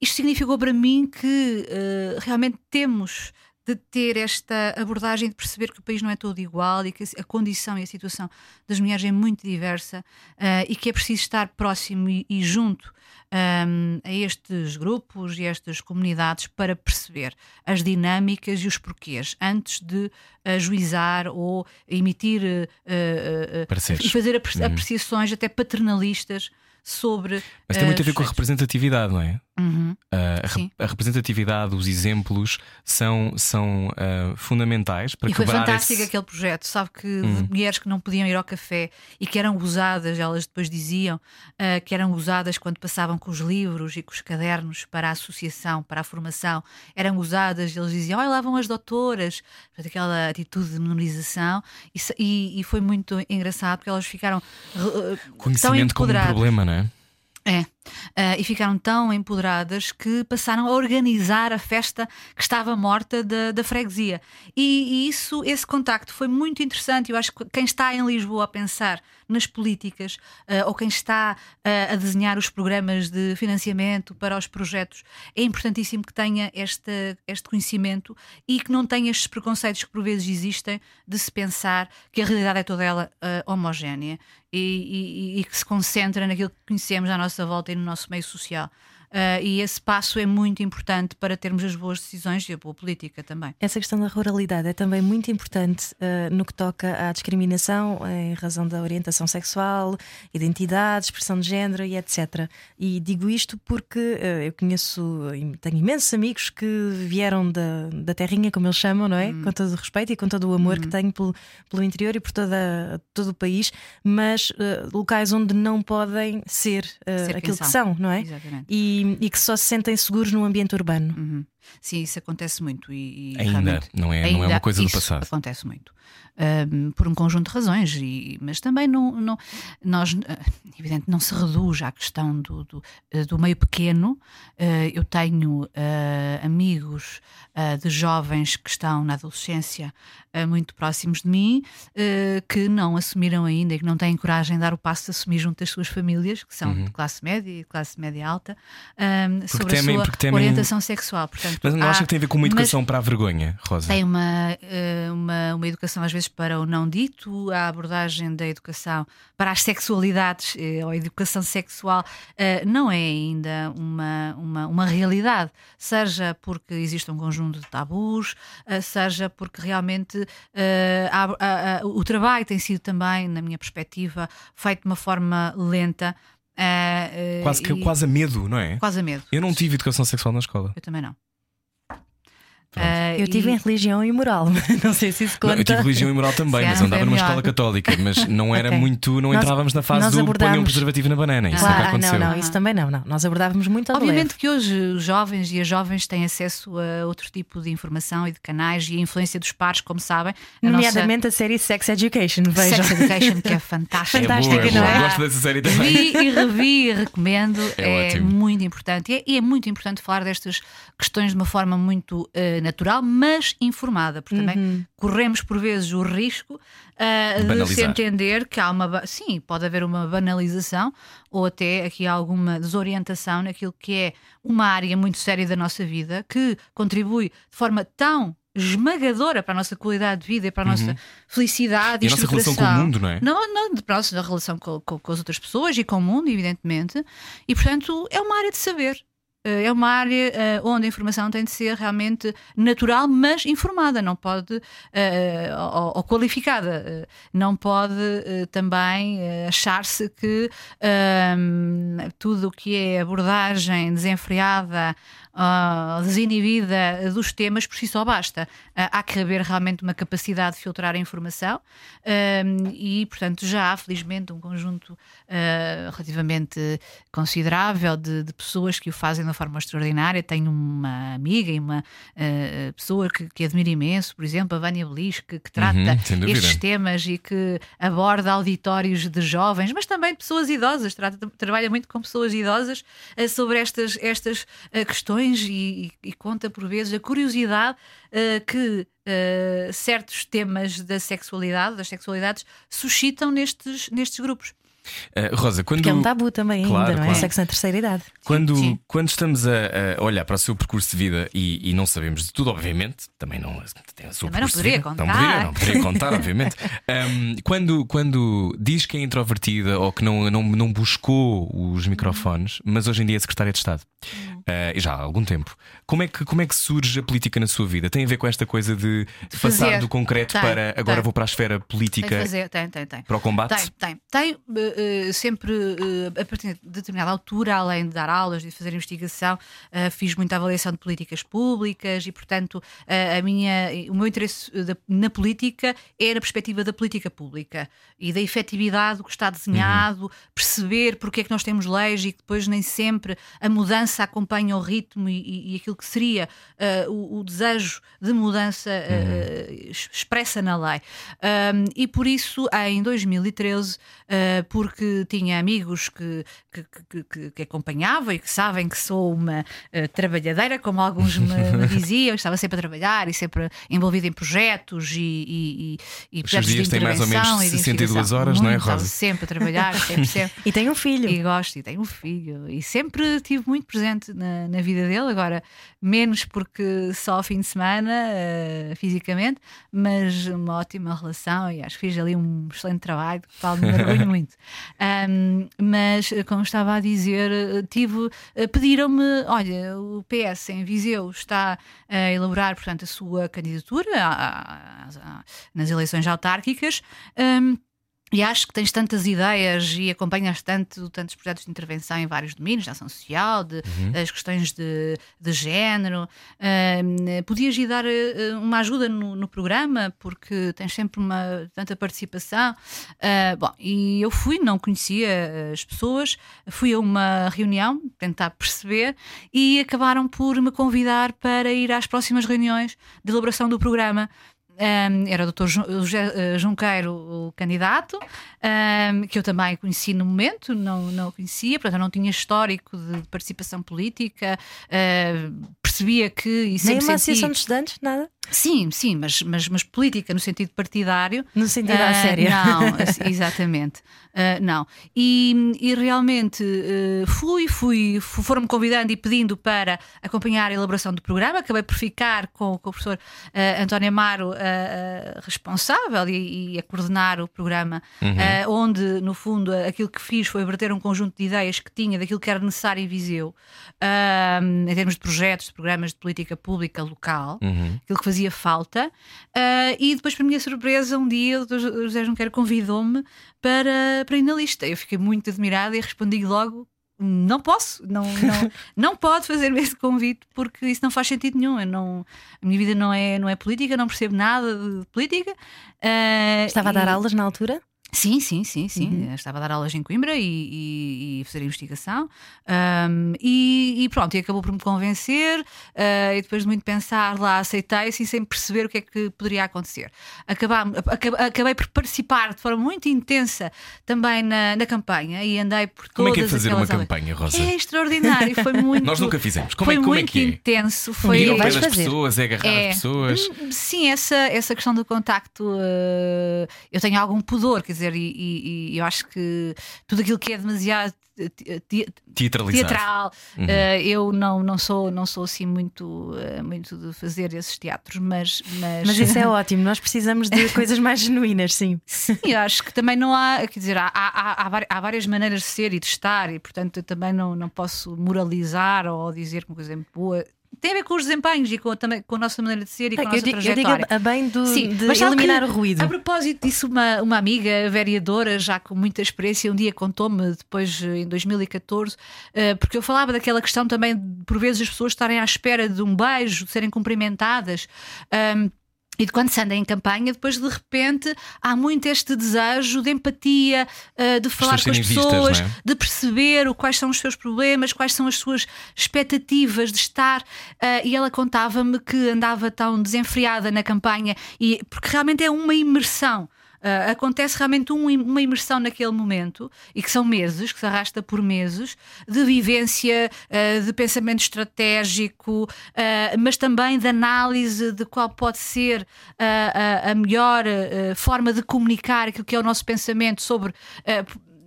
isto significou para mim que ah, realmente temos de ter esta abordagem de perceber que o país não é todo igual e que a condição e a situação das mulheres é muito diversa ah, e que é preciso estar próximo e, e junto ahm, a estes grupos e estas comunidades para perceber as dinâmicas e os porquês antes de ajuizar ou emitir ah, Pareceres. e fazer Uhum. apreciações até paternalistas sobre. Mas tem muito a ver com a representatividade, não é? Uhum. A, a representatividade, os exemplos são, são ah, fundamentais para E foi fantástico esse... aquele projeto, sabe que Hum. de mulheres que não podiam ir ao café e que eram gozadas, elas depois diziam ah, que eram gozadas quando passavam com os livros e com os cadernos para a associação, para a formação, eram gozadas, e eles diziam, olha lá vão as doutoras, Portanto, aquela atitude de menorização, e, e- e foi muito engraçado porque elas ficaram eh, tão Conhecimento como um problema, não é? É. Ah, e ficaram tão empoderadas que passaram a organizar a festa que estava morta da, da freguesia. E, e isso, esse contacto foi muito interessante. Eu acho que quem está em Lisboa a pensar nas políticas ah, ou quem está ah, a desenhar os programas de financiamento para os projetos é importantíssimo que tenha este, este conhecimento e que não tenha estes preconceitos que por vezes existem de se pensar que a realidade é toda ela homogénea e, e- e que se concentra naquilo que conhecemos à nossa volta no nosso meio social. Ah, e esse passo é muito importante para termos as boas decisões e a boa política também. Essa questão da ruralidade é também muito importante eh, no que toca à discriminação em razão da orientação sexual, identidade, expressão de género e etc. E digo isto porque eh, eu conheço, tenho imensos amigos que vieram da, da terrinha, como eles chamam, não é? Com todo o respeito e com todo o amor que tenho pelo, pelo interior e por toda, todo o país, mas eh, locais onde não podem ser, eh, Ser aquilo que são. são, não é? Exatamente. E, e que só se sentem seguros num ambiente urbano. Uhum. Sim, isso acontece muito. E, e Ainda, não é, não é ainda uma coisa do passado. Acontece muito. Ahm, por um conjunto de razões, e, mas também não, não, nós, ah, evidente, não se reduz à questão do, do, eh, do meio pequeno. Ah, eu tenho ah, amigos ah, de jovens que estão na adolescência ah, muito próximos de mim ah, que não assumiram ainda e que não têm coragem de dar o passo de assumir junto das suas famílias, que são de classe média e classe média alta, sobre temem- a sua temem- orientação sexual. Portanto, Mas não há- acha que tem a ver com uma educação para a vergonha, Rosa? tem uma, eh, uma, uma educação, às vezes, para o não dito, a abordagem da educação para as sexualidades, eh, ou a educação sexual, eh, não é ainda uma, uma, uma realidade. Seja porque existe um conjunto de tabus, seja porque realmente há- o trabalho tem sido também, na minha perspectiva, feito de uma forma lenta. eh, eh, Quase, que, e- quase a medo, não é? quase a medo. Eu não tive educação sexual na escola. Eu também não. Eh, Eu tive e- em religião e moral, não sei se isso Não, conta. eu tive religião e moral também, mas calhar andava numa escola católica, mas não era Ok. muito, não Nós- entrávamos na fase do ponham um abordámos- preservativo na banana. Isso Claro, nunca ah, aconteceu. não, não, isso também não, não. Nós abordávamos muito Obviamente leve. que hoje os jovens e as jovens têm acesso a outro tipo de informação e de canais e a influência dos pares, como sabem. A Nomeadamente a série Sex Education, nossa vejam. Sex Education, que é fantástica. É boa, Fantástica, é não boa. é? Gosto dessa série também. Vi e revi e recomendo, É é, ótimo. muito importante. E é, e é muito importante falar destas questões de uma forma muito eh, natural, mas informada, porque também corremos por vezes o risco ah, de se entender que há uma. Sim, pode haver uma banalização ou até aqui alguma desorientação naquilo que é uma área muito séria da nossa vida que contribui de forma tão esmagadora para a nossa qualidade de vida e para a nossa felicidade Uhum. E a nossa relação com o mundo, não é? Não, não, de para a nossa relação com, com- com as outras pessoas e com o mundo, evidentemente. E, portanto, é uma área de saber. Eh, É uma área eh, onde a informação tem de ser realmente natural, mas informada, não pode, eh, ou, ou qualificada. Não pode também achar-se que ahm, tudo o que é abordagem desenfreada, ah, desinibida dos temas, por si só basta. Ah, há que haver realmente uma capacidade de filtrar a informação ahm, e, portanto, já há, felizmente, um conjunto ah, relativamente considerável de, de pessoas que o fazem de uma forma extraordinária. Tenho uma amiga e uma pessoa que, que admiro imenso, por exemplo, a Vânia Belis, que, que trata Uhum, estes temas e que aborda auditórios de jovens, mas também de pessoas idosas, trata, trabalha muito com pessoas idosas sobre estas, estas eh, questões e, e- e conta por vezes a curiosidade eh, que eh, certos temas da sexualidade, das sexualidades, suscitam nestes, nestes grupos. Ah, Rosa, quando. Que é um tabu também Claro, ainda, não é? claro. Sexo na terceira idade. Quando, Sim. quando estamos a, a olhar para o seu percurso de vida e, e não sabemos de tudo, obviamente, também não tem a sua Também não percurso de poderia vida, contar. Não poderia, não poderia contar, obviamente. Um, quando, quando diz que é introvertida ou que não, não, não buscou os microfones, mas hoje em dia é secretária de Estado, uh, e já há algum tempo, como é, que, como é que surge a política na sua vida? Tem a ver com esta coisa de, de passar fazer. do concreto Tem, para agora tem. vou para a esfera Tem, política que fazer, tem, tem, tem. para o combate? Tem, tem. Tem eh, sempre, eh, a partir de determinada altura, além de dar aulas e de fazer investigação, fiz muita avaliação de políticas públicas e, portanto, a minha, o meu interesse da- na política é na perspectiva da política pública e da efetividade do que está desenhado, perceber porque é que nós temos leis e que depois nem sempre a mudança acompanha o ritmo e, e- aquilo que seria eh, o, o desejo de mudança eh, es- expressa na lei. Um, e por isso, em 2013, uh, porque tinha amigos que, que, que, que- que acompanhava e que sabem que sou uma uh, trabalhadeira, como alguns me, me diziam, estava sempre a trabalhar e sempre envolvida em projetos e, e, e, e Os projetos de dias têm mais ou menos intervenção e de 62 investigação. horas, não é, Muito, estava Rosa? sempre a trabalhar, sempre, sempre. E tem um filho. E gosto, e tenho um filho. E sempre tive muito presente na, na vida dele, agora menos porque só ao fim de semana, eh, fisicamente, mas uma ótima relação e acho que fiz ali um excelente trabalho, do qual me orgulho muito. Ahm, mas, eh, como estava a dizer, eh, tive, pediram-me: olha, o PS em Viseu está a elaborar, portanto, a sua candidatura à- à- à- nas eleições autárquicas. Ahm, e acho que tens tantas ideias e acompanhas tanto, tantos projetos de intervenção em vários domínios, de ação social, de, as questões de, de género. Ahm, podias ir dar eh, uma ajuda no, no programa, porque tens sempre uma, tanta participação. Ah, bom, e eu fui, não conhecia eh, as pessoas, fui a uma reunião, tentar perceber, e acabaram por me convidar para ir às próximas reuniões de elaboração do programa. Um, era o José eh, Junqueiro, o candidato, um, que eu também conheci no momento, não, não o conhecia, portanto, eu não tinha histórico de participação política, eh, percebia que. E Nem uma senti- associação de estudantes, nada. Sim, sim, mas, mas, mas política no sentido partidário. No sentido à Ah, séria. Não, exatamente. Ah, não. E, e realmente ah, fui, fui, fu- foram-me convidando e pedindo para acompanhar a elaboração do programa. Acabei por ficar com, com o professor ah, António Amaro responsável e, e a coordenar o programa, ah, onde, no fundo, aquilo que fiz foi verter um conjunto de ideias que tinha daquilo que era necessário em Viseu, em termos de projetos, de programas de política pública local Uhum. aquilo que fazia falta. Ah, e depois, para minha surpresa, um dia o. José Junqueiro convidou-me para, para ir na lista. Eu fiquei muito admirada e respondi logo. Não posso, não, não, não pode fazer-me esse convite porque isso não faz sentido nenhum. Eu não, a minha vida não é, não é política, não percebo nada de política. Ah, Estava a dar e- aulas na altura? Sim, sim, sim, sim. Estava a dar aulas em Coimbra e, e- e fazer investigação. Ahm, e, e pronto, e acabou por me convencer. ah, e depois de muito pensar, lá aceitei, assim, sem perceber o que é que poderia acontecer. Acabam- aca- acabei por participar de forma muito intensa também na, na campanha e andei por Como é que é fazer uma campanha, Rosa? É extraordinário, foi muito. Nós nunca fizemos. Como foi é- como é muito que é? intenso. Um Foi Ir ao pé das pessoas, é agarrar É. as pessoas. Hum, Sim, essa, essa questão do contacto, eh, eu tenho algum pudor, quer dizer, e, e- e eu acho que tudo aquilo que é demasiado teatral, Uhum. eh, eu não, não, sou, não sou assim muito, eh, muito de fazer esses teatros, mas. Mas, Mas isso é ótimo, nós precisamos de coisas mais genuínas, sim. Sim, eu acho que também não há, quer dizer, há, há, há, há várias maneiras de ser e de estar, e portanto eu também não, não posso moralizar ou dizer que uma coisa é muito boa. Tem a ver com os desempenhos e com, a- também, com a nossa maneira de ser e com a Eu nossa digo, eu digo trajetória. a bem do, Sim, de mas eliminar que, o ruído. A propósito disso, uma, uma amiga vereadora, já com muita experiência, um dia contou-me, depois eh, em 2014, eh, porque eu falava daquela questão também, de, por vezes, as pessoas estarem à espera de um beijo, de serem cumprimentadas. ahm, e de quando se anda em campanha, depois de repente há muito este desejo de empatia, eh, de falar com as vistas, pessoas, não é? de perceber o- quais são os seus problemas, quais são as suas expectativas de estar. ah, e ela contava-me que andava tão desenfreada na campanha, e, porque realmente é uma imersão. Ah, acontece realmente um- uma imersão naquele momento e que são meses, que se arrasta por meses, de vivência, ah, de pensamento estratégico, ah, mas também de análise de qual pode ser a, melhor forma de comunicar aquilo que é o nosso pensamento sobre.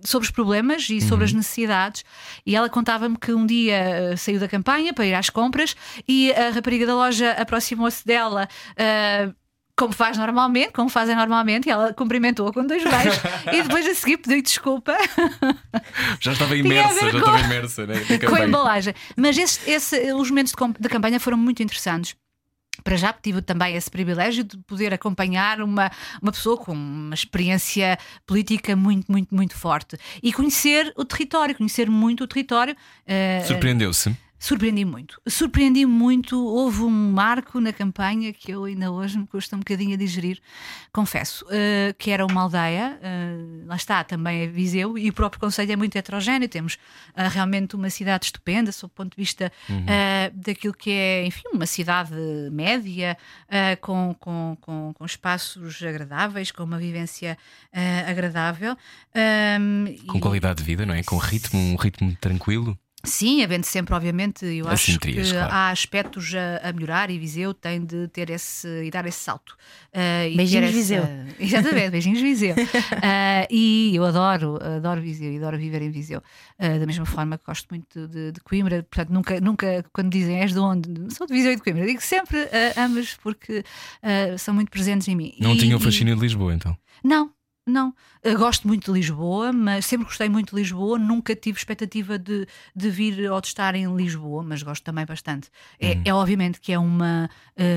sobre os problemas e sobre as necessidades. E ela contava-me que um dia saiu da campanha para ir às compras e a rapariga da loja aproximou-se dela. Como faz normalmente, como fazem normalmente, e ela cumprimentou-a com dois beijos e depois a seguir pediu desculpa Já estava imersa, já com- estava imersa né, com a embalagem. Mas esse- esse- os momentos de campanha foram muito interessantes. Para já tive também esse privilégio de poder acompanhar uma, uma pessoa com uma experiência política muito, muito, muito forte e conhecer o território, conhecer muito o território. eh, Surpreendeu-se. Surpreendi muito. Surpreendi muito. Houve um marco na campanha que eu ainda hoje me custa um bocadinho a digerir, confesso, eh, que era uma aldeia, eh, lá está, também é Viseu, e o próprio Conselho é muito heterogéneo. Temos ah, realmente uma cidade estupenda, sob o ponto de vista ah, daquilo que é, enfim, uma cidade média, com, com, com, com espaços agradáveis, com uma vivência agradável. Ahm, Com e- qualidade de vida, não é? Com ritmo, um ritmo tranquilo. Sim, havendo sempre, obviamente, eu acho que claro. há aspectos a, a melhorar e Viseu tem de ter esse e dar esse salto. E Beijinhos, essa- Viseu. Exatamente, beijinhos Viseu. Ah, e eu adoro, adoro Viseu e adoro viver em Viseu. Ah, da mesma forma que gosto muito de, de Coimbra, portanto, nunca, nunca, quando dizem és de onde, sou de Viseu e de Coimbra, digo sempre ambas porque são muito presentes em mim. Não E- tinha o e- fascínio de Lisboa, então. não, não. Eu gosto muito de Lisboa, mas sempre gostei muito de Lisboa. Nunca tive expectativa de, de vir ou de estar em Lisboa, mas gosto também bastante. É, é obviamente que é, uma,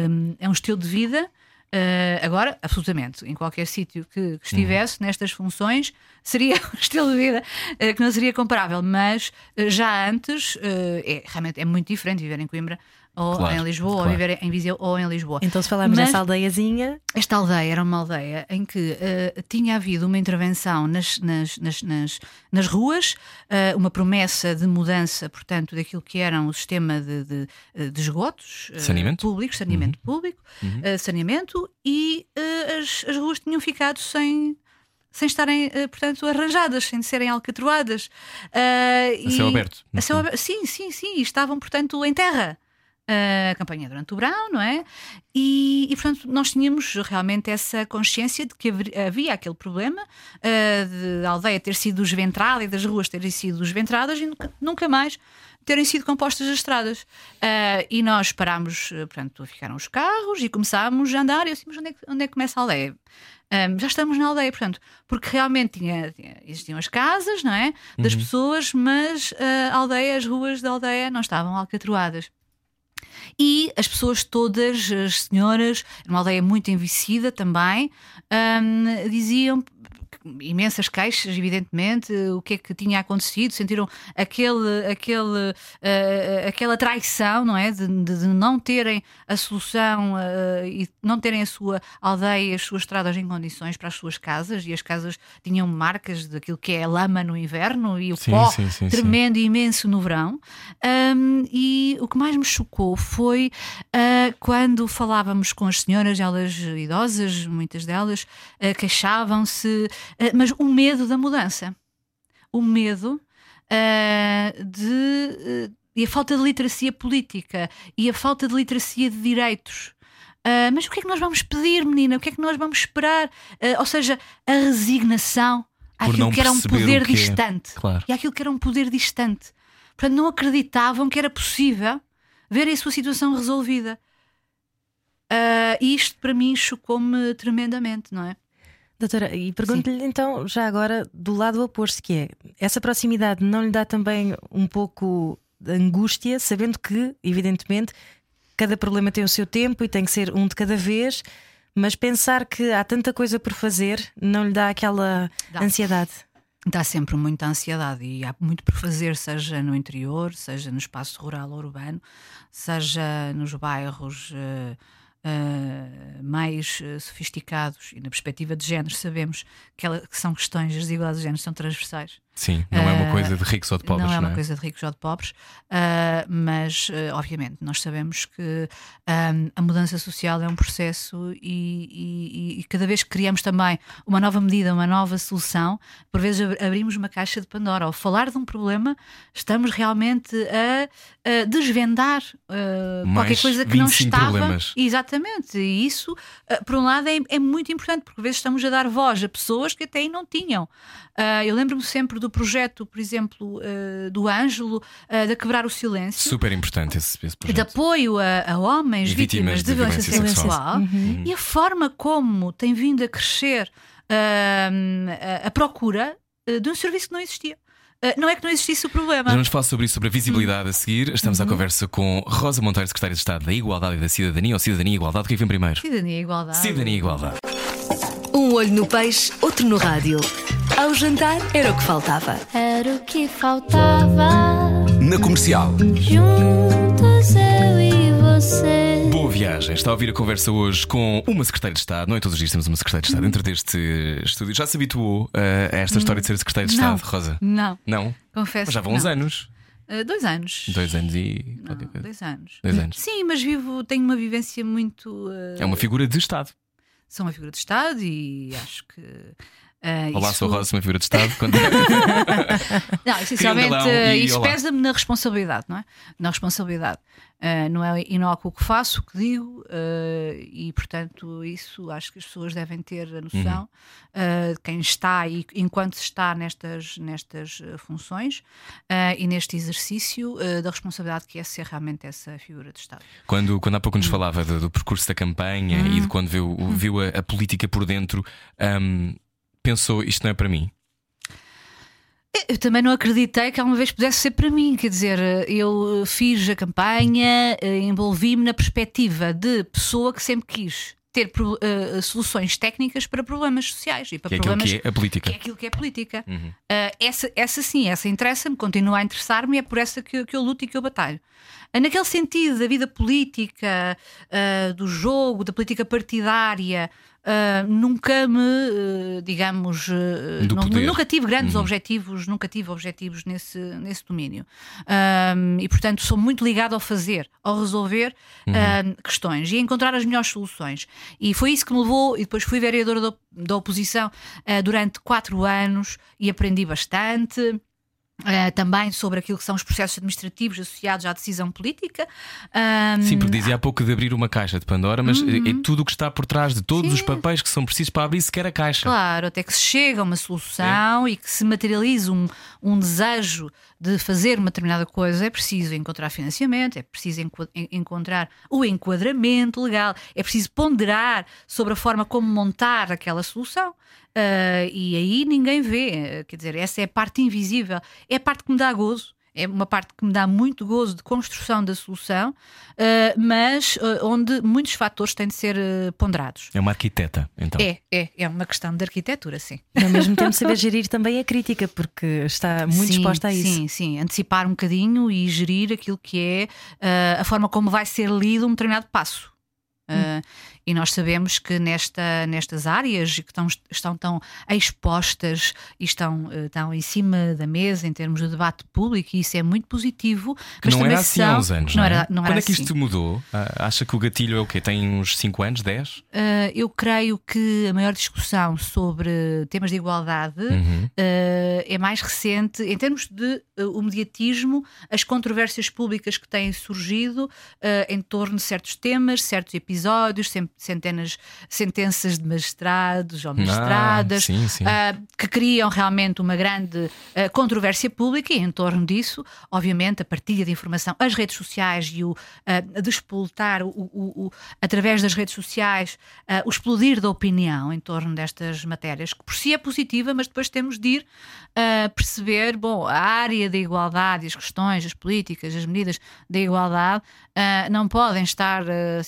hum, é um estilo de vida. Uh, agora, absolutamente, em qualquer sítio que, que estivesse nestas funções, seria um estilo de vida uh, que não seria comparável, mas uh, já antes é, realmente é muito diferente viver em Coimbra ou Claro, em Lisboa, claro. ou viver em Viseu ou em Lisboa. Então, se falarmos Mas- nessa aldeiazinha, Esta aldeia era uma aldeia em que eh, tinha havido uma intervenção nas, nas, nas, nas, nas ruas, eh, uma promessa de mudança, portanto, daquilo que era o sistema de, de, eh, de esgotos Saneamento? públicos, saneamento público, eh, saneamento, e as, as ruas tinham ficado sem. Sem estarem, portanto, arranjadas, sem serem alcatroadas. Eh, A céu e- aberto, no A céu aberto. Sim, sim, sim. e Estavam, portanto, em terra. A campanha durante o verão, não é? E, e, portanto, nós tínhamos realmente essa consciência de que havia aquele problema de a aldeia ter sido desventrada e das ruas terem sido desventradas e nunca, nunca mais terem sido compostas as estradas. Ah, e nós parámos, ah, portanto, ficaram os carros e começámos a andar. E eu disse, mas onde é que, onde é que começa a aldeia? Ah, já estamos na aldeia, portanto, porque realmente tinha, tinha- existiam as casas, não é? Das pessoas, mas ah, a aldeia, as ruas da aldeia não estavam alcatroadas. E as pessoas todas, as senhoras, uma aldeia muito envelhecida também, hum, diziam imensas queixas, evidentemente, o que é que tinha acontecido, sentiram aquele, aquele, uh, aquela traição, não é? De, de, de não terem a solução uh, e não terem a sua aldeia, as suas estradas em condições para as suas casas, e as casas tinham marcas daquilo que é a lama no inverno e o Sim, pó sim, sim, tremendo e imenso no verão. Um, e o que mais me chocou foi uh, quando falávamos com as senhoras, elas idosas, muitas delas, uh, queixavam-se, mas o medo da mudança. O medo de. e a falta de literacia política e a falta de literacia de direitos. Uh, mas o que é que nós vamos pedir, menina? O que é que nós vamos esperar? Uh, ou seja, a resignação àquilo que era um poder é. distante. Claro. E àquilo que era um poder distante. Portanto, não acreditavam que era possível ver a sua situação resolvida. E isto para mim chocou-me tremendamente, não é? Doutora, e pergunto-lhe então, já agora, do lado oposto, que é essa proximidade não lhe dá também um pouco de angústia, sabendo que, evidentemente, cada problema tem o seu tempo e tem que ser um de cada vez, mas pensar que há tanta coisa por fazer não lhe dá aquela Dá. ansiedade. Dá sempre muita ansiedade e há muito por fazer, seja no interior, seja no espaço rural ou urbano, seja nos bairros eh, eh, mais eh, sofisticados e na perspectiva de género sabemos que, ela- que são questões, as desigualdades de género são transversais. Sim, não é uma Ah, coisa de ricos ou de pobres, não é não uma coisa de ricos ou de pobres, ah, mas ah, obviamente nós sabemos que a mudança social é um processo e, e- e cada vez que criamos também uma nova medida, uma nova solução, por vezes ab- abrimos uma caixa de Pandora. Ao falar de um problema, estamos realmente a, a desvendar Mais qualquer coisa que não 25 estava. problemas. Exatamente, e isso, por um lado, é, é muito importante, porque às vezes estamos a dar voz a pessoas que até aí não tinham. Eu lembro-me sempre do projeto, por exemplo, ah, do Ângelo, ah, de quebrar o silêncio. Super importante esse, esse De projeto. apoio a, a homens E vítimas, vítimas de, de violência, violência sexual, sexual. e a forma como tem vindo a crescer ah, a, a procura ah, de um serviço que não existia. Não é que não existisse o problema. Vamos falar sobre isso, sobre a visibilidade a seguir. Estamos Uhum. à conversa com Rosa Monteiro, Secretária de Estado da Igualdade e da Cidadania, ou Cidadania e Igualdade. O que é que vem primeiro? Cidadania e igualdade. Cidadania e Igualdade. Um olho no peixe, outro no rádio. Ao jantar era o que faltava. Era o que faltava. Na comercial. Juntos eu e você. Boa viagem. Está a ouvir a conversa hoje com uma Secretária de Estado. Não é todos os dias temos uma Secretária de Estado dentro deste estúdio. Já se habituou uh, a esta história de ser Secretária de Não. Estado, Rosa? Não, Não? confesso. Mas já vão uns não. anos. Ah, dois anos. Dois anos e. Não, dois anos. Dois anos. Sim, mas vivo, tenho uma vivência muito. ah, É uma figura de Estado. Sou uma figura de Estado e acho que. Ah, Olá, isso... sou Rosa, uma figura de Estado. Quando- Não, essencialmente, isso pesa-me na responsabilidade, não é? Na responsabilidade. Ah, não é inócuo o que faço, o que digo, ah, e portanto, isso acho que as pessoas devem ter a noção Uhum. de quem está e enquanto está nestas, nestas funções e neste exercício da responsabilidade que é ser realmente essa figura de Estado. Quando, quando há pouco nos falava do, do percurso da campanha e de quando viu, viu a, a política por dentro, hum, pensou isto não é para mim. Eu também não acreditei que alguma vez pudesse ser para mim, quer dizer, eu eh, fiz a campanha, eh, envolvi-me na perspectiva de pessoa que sempre quis ter eh, soluções técnicas para problemas sociais e para Que é problemas que é a política. que é aquilo que é política. Uhum. Ah, essa, essa sim, essa interessa-me, continua a interessar-me, é por essa que, eu- que eu luto e que eu batalho. Naquele sentido da vida política, do jogo, da política partidária, ah, nunca me, ah, digamos, ah, não- nunca tive grandes Uhum. objetivos, nunca tive objetivos nesse, nesse domínio. Ah, e portanto sou muito ligado ao fazer, ao resolver Uhum. questões e a encontrar as melhores soluções. E foi isso que me levou, e depois fui vereadora da, da oposição ah, durante quatro anos e aprendi bastante. Ah, também sobre aquilo que são os processos administrativos associados à decisão política. Ah, Sim, porque dizia há pouco de abrir uma caixa de Pandora, mas é é tudo o que está por trás de todos os papéis que são precisos para abrir sequer a caixa. Claro, até que se chega a uma solução e que se materializa um, um desejo de fazer uma determinada coisa, é preciso encontrar financiamento, é preciso encontrar o enquadramento legal, é preciso ponderar sobre a forma como montar aquela solução. Ah, e aí ninguém vê, eh, quer dizer, essa é a parte invisível, é a parte que me dá gozo. é uma parte que me dá muito gozo de construção da solução, uh, mas uh, onde muitos fatores têm de ser uh, ponderados. É uma arquiteta, então. É, é, é uma questão de arquitetura, sim. E ao mesmo tempo saber gerir também a crítica, porque está muito sim, exposta a isso. Sim, sim, antecipar um bocadinho e gerir aquilo que é a forma como vai ser lido um determinado passo. Hum. E nós sabemos que nesta, nestas áreas que estão, estão tão expostas e estão uh, tão em cima da mesa em termos de debate público, e isso é muito positivo. Que mas não também era assim são, há uns anos. Não Não é? era, não Quando era é que assim. isto mudou? Ah, Acha que o gatilho é o quê? Tem uns 5 anos, 10? Uh, eu creio que a maior discussão sobre temas de igualdade Uhum. uh, é mais recente em termos de uh, o mediatismo, as controvérsias públicas que têm surgido uh, em torno de certos temas, certos episódios, sem- centenas, sentenças de magistrados ou magistradas, Ah, sim, sim. ah, que criam realmente uma grande ah, controvérsia pública e em torno disso, obviamente, a partilha de informação, as redes sociais e o ah, despoltar o, o- o- através das redes sociais o explodir da opinião em torno destas matérias, que por si é positiva, mas depois temos de ir perceber, bom, a área da igualdade, as questões, as políticas, as medidas da igualdade não podem estar ah,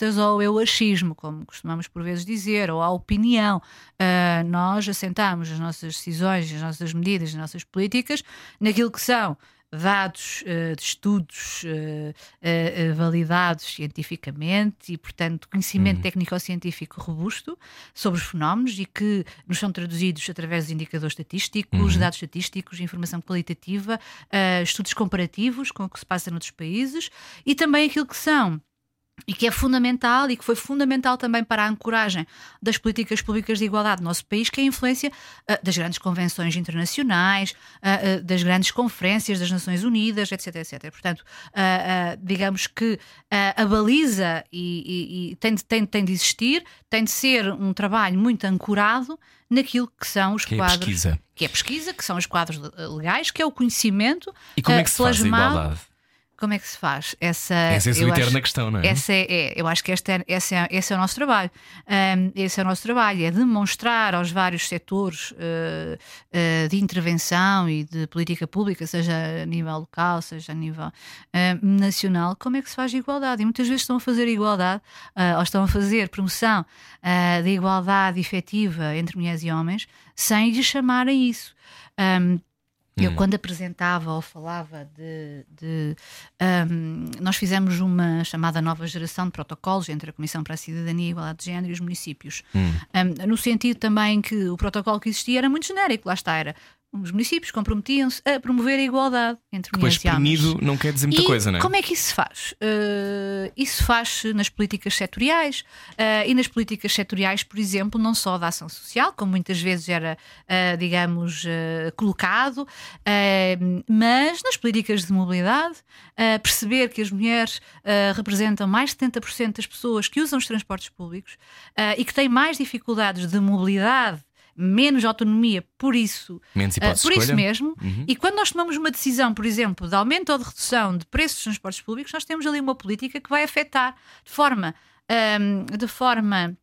circunscritas ao eu achismo, como costumamos por vezes dizer, ou à opinião. Ah, nós assentamos as nossas decisões, as nossas medidas, as nossas políticas naquilo que são dados ah, de estudos ah, ah, validados cientificamente e, portanto, conhecimento técnico-científico robusto sobre os fenómenos e que nos são traduzidos através de indicadores estatísticos, dados estatísticos, informação qualitativa, estudos comparativos com o que se passa noutros países e também aquilo que são e que é fundamental e que foi fundamental também para a ancoragem das políticas públicas de igualdade no nosso país, que é a influência ah, das grandes convenções internacionais, ah, ah, das grandes conferências das Nações Unidas, etc, etc. Portanto, digamos que a baliza e, e- e tem, de, tem, tem de existir, tem de ser um trabalho muito ancorado naquilo que são os Que é quadros pesquisa. que é a pesquisa, que são os quadros legais, que é o conhecimento. E como é que se faz a igualdade? Como é que se faz? Essa, Essa é a sua eterna acho- questão, não é? Essa é, é, eu acho que este é, esse, é, esse é o nosso trabalho. Ahm, esse é o nosso trabalho, é demonstrar aos vários setores eh, eh, de intervenção e de política pública, seja a nível local, seja a nível eh, nacional, como é que se faz a igualdade. E muitas vezes estão a fazer igualdade, ah, ou estão a fazer promoção ah, da igualdade efetiva entre mulheres e homens, sem lhes chamarem isso. Ahm, eu, quando apresentava ou falava de. de, ahm, nós fizemos uma chamada nova geração de protocolos entre a Comissão para a Cidadania e a Igualdade de Género e os municípios. Ahm, no sentido também que o protocolo que existia era muito genérico, lá está, era. Os municípios comprometiam-se a promover a igualdade entre mulheres e homens. espremido não quer dizer muita E coisa, não é? Como é que isso se faz? Uh, isso faz-se nas políticas setoriais uh, e nas políticas setoriais, por exemplo, não só da ação social, como muitas vezes era, uh, digamos, colocado, mas nas políticas de mobilidade, perceber que as mulheres representam mais de 70% das pessoas que usam os transportes públicos e que têm mais dificuldades de mobilidade. Menos autonomia, por isso, Menos Uh, por isso mesmo. Uhum. E quando nós tomamos uma decisão, por exemplo, de aumento ou de redução de preços dos transportes públicos, nós temos ali uma política que vai afetar de forma, ahm, de forma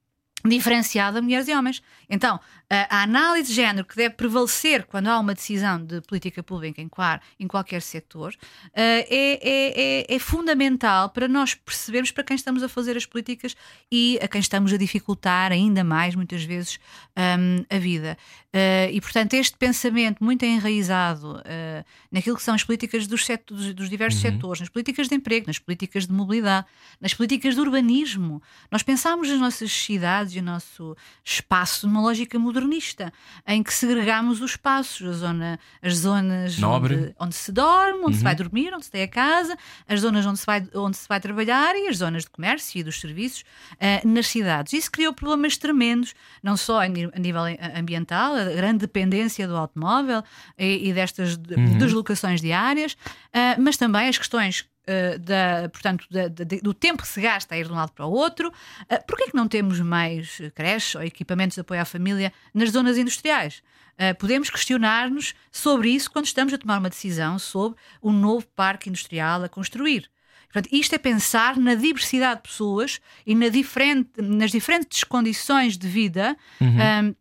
diferenciada mulheres e homens. Então, a, análise de género que deve prevalecer quando há uma decisão de política pública em, qual, em qualquer setor ah, é, é- é- é fundamental para nós percebermos para quem estamos a fazer as políticas e a quem estamos a dificultar ainda mais, muitas vezes, ahm, a vida. Ah, e, portanto, este pensamento muito enraizado ah, naquilo que são as políticas dos, seto- dos- diversos setores, nas políticas de emprego, nas políticas de mobilidade, nas políticas de urbanismo. Nós pensamos as nossas cidades e o nosso espaço numa lógica modernista, em que segregamos os espaços, a zona, as zonas onde, onde se dorme, onde se vai dormir, onde se tem a casa, as zonas onde se vai, onde se vai trabalhar e as zonas de comércio e dos serviços ah, nas cidades. Isso criou problemas tremendos, não só a nível eh, ambiental, a grande dependência do automóvel e, e destas de- deslocações diárias, ah, mas também as questões uh, da, portanto, da- da- do tempo que se gasta a ir de um lado para o outro. Uh, Porquê é que não temos mais uh, creches ou equipamentos de apoio à família nas zonas industriais? Uh, podemos questionar-nos sobre isso quando estamos a tomar uma decisão sobre o novo parque industrial a construir. Portanto, isto é pensar na diversidade de pessoas e na diferente, nas diferentes condições de vida um,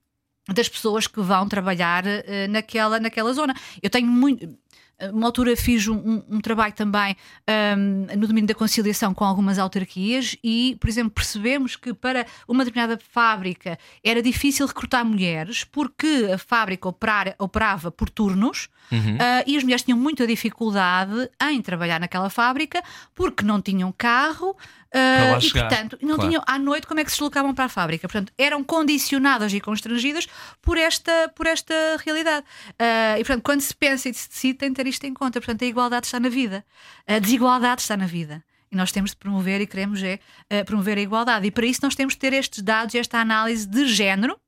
das pessoas que vão trabalhar eh, naquela, naquela zona. Eu tenho muito. Uma altura fiz um, um, trabalho também um, no domínio da conciliação com algumas autarquias e, por exemplo, percebemos que para uma determinada fábrica era difícil recrutar mulheres porque a fábrica operar, operava por turnos Uhum. uh, e as mulheres tinham muita dificuldade em trabalhar naquela fábrica porque não tinham carro. Uh, e chegar, portanto não claro. tinham à noite como é que se deslocavam para a fábrica. Portanto eram condicionadas e constrangidas por esta por esta realidade. Uh, e portanto quando se pensa e se decide tem de ter isto em conta. Portanto a igualdade está na vida. A desigualdade está na vida. E nós temos de promover e queremos é uh, promover a igualdade. E para isso nós temos de ter estes dados e esta análise de género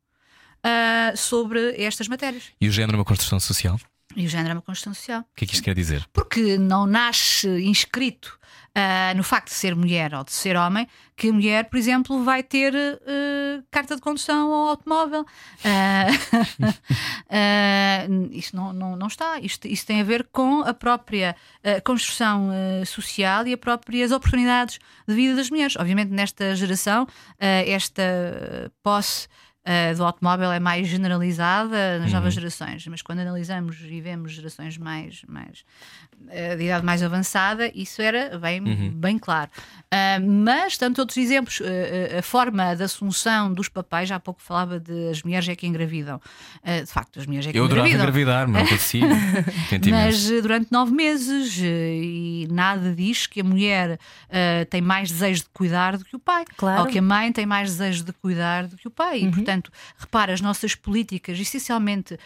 sobre estas matérias. E o género é uma construção social? E o género é uma construção social O que é que isto quer dizer? porque não nasce inscrito ah, no facto de ser mulher ou de ser homem que a mulher, por exemplo, vai ter ah, carta de condução ao automóvel. Isto não, não, não está. Isto, isto tem a ver com a própria construção social e as próprias oportunidades de vida das mulheres. Obviamente, nesta geração, esta posse. Ah, do automóvel é mais generalizada nas novas gerações, mas quando analisamos e vemos gerações mais, mais eh, de idade mais avançada, isso era bem, bem claro. Ah, mas, tanto outros exemplos, eh, a forma da assunção dos papéis, já há pouco falava de as mulheres é que engravidam. Ah, de facto, as mulheres é que Eu adorava engravidam. engravidar, mas não consigo. Tento Mas imenso. eh, durante nove meses e nada diz que a mulher tem mais desejo de cuidar do que o pai. Claro. Ou que a mãe tem mais desejo de cuidar do que o pai. E, portanto, repara, as nossas políticas, essencialmente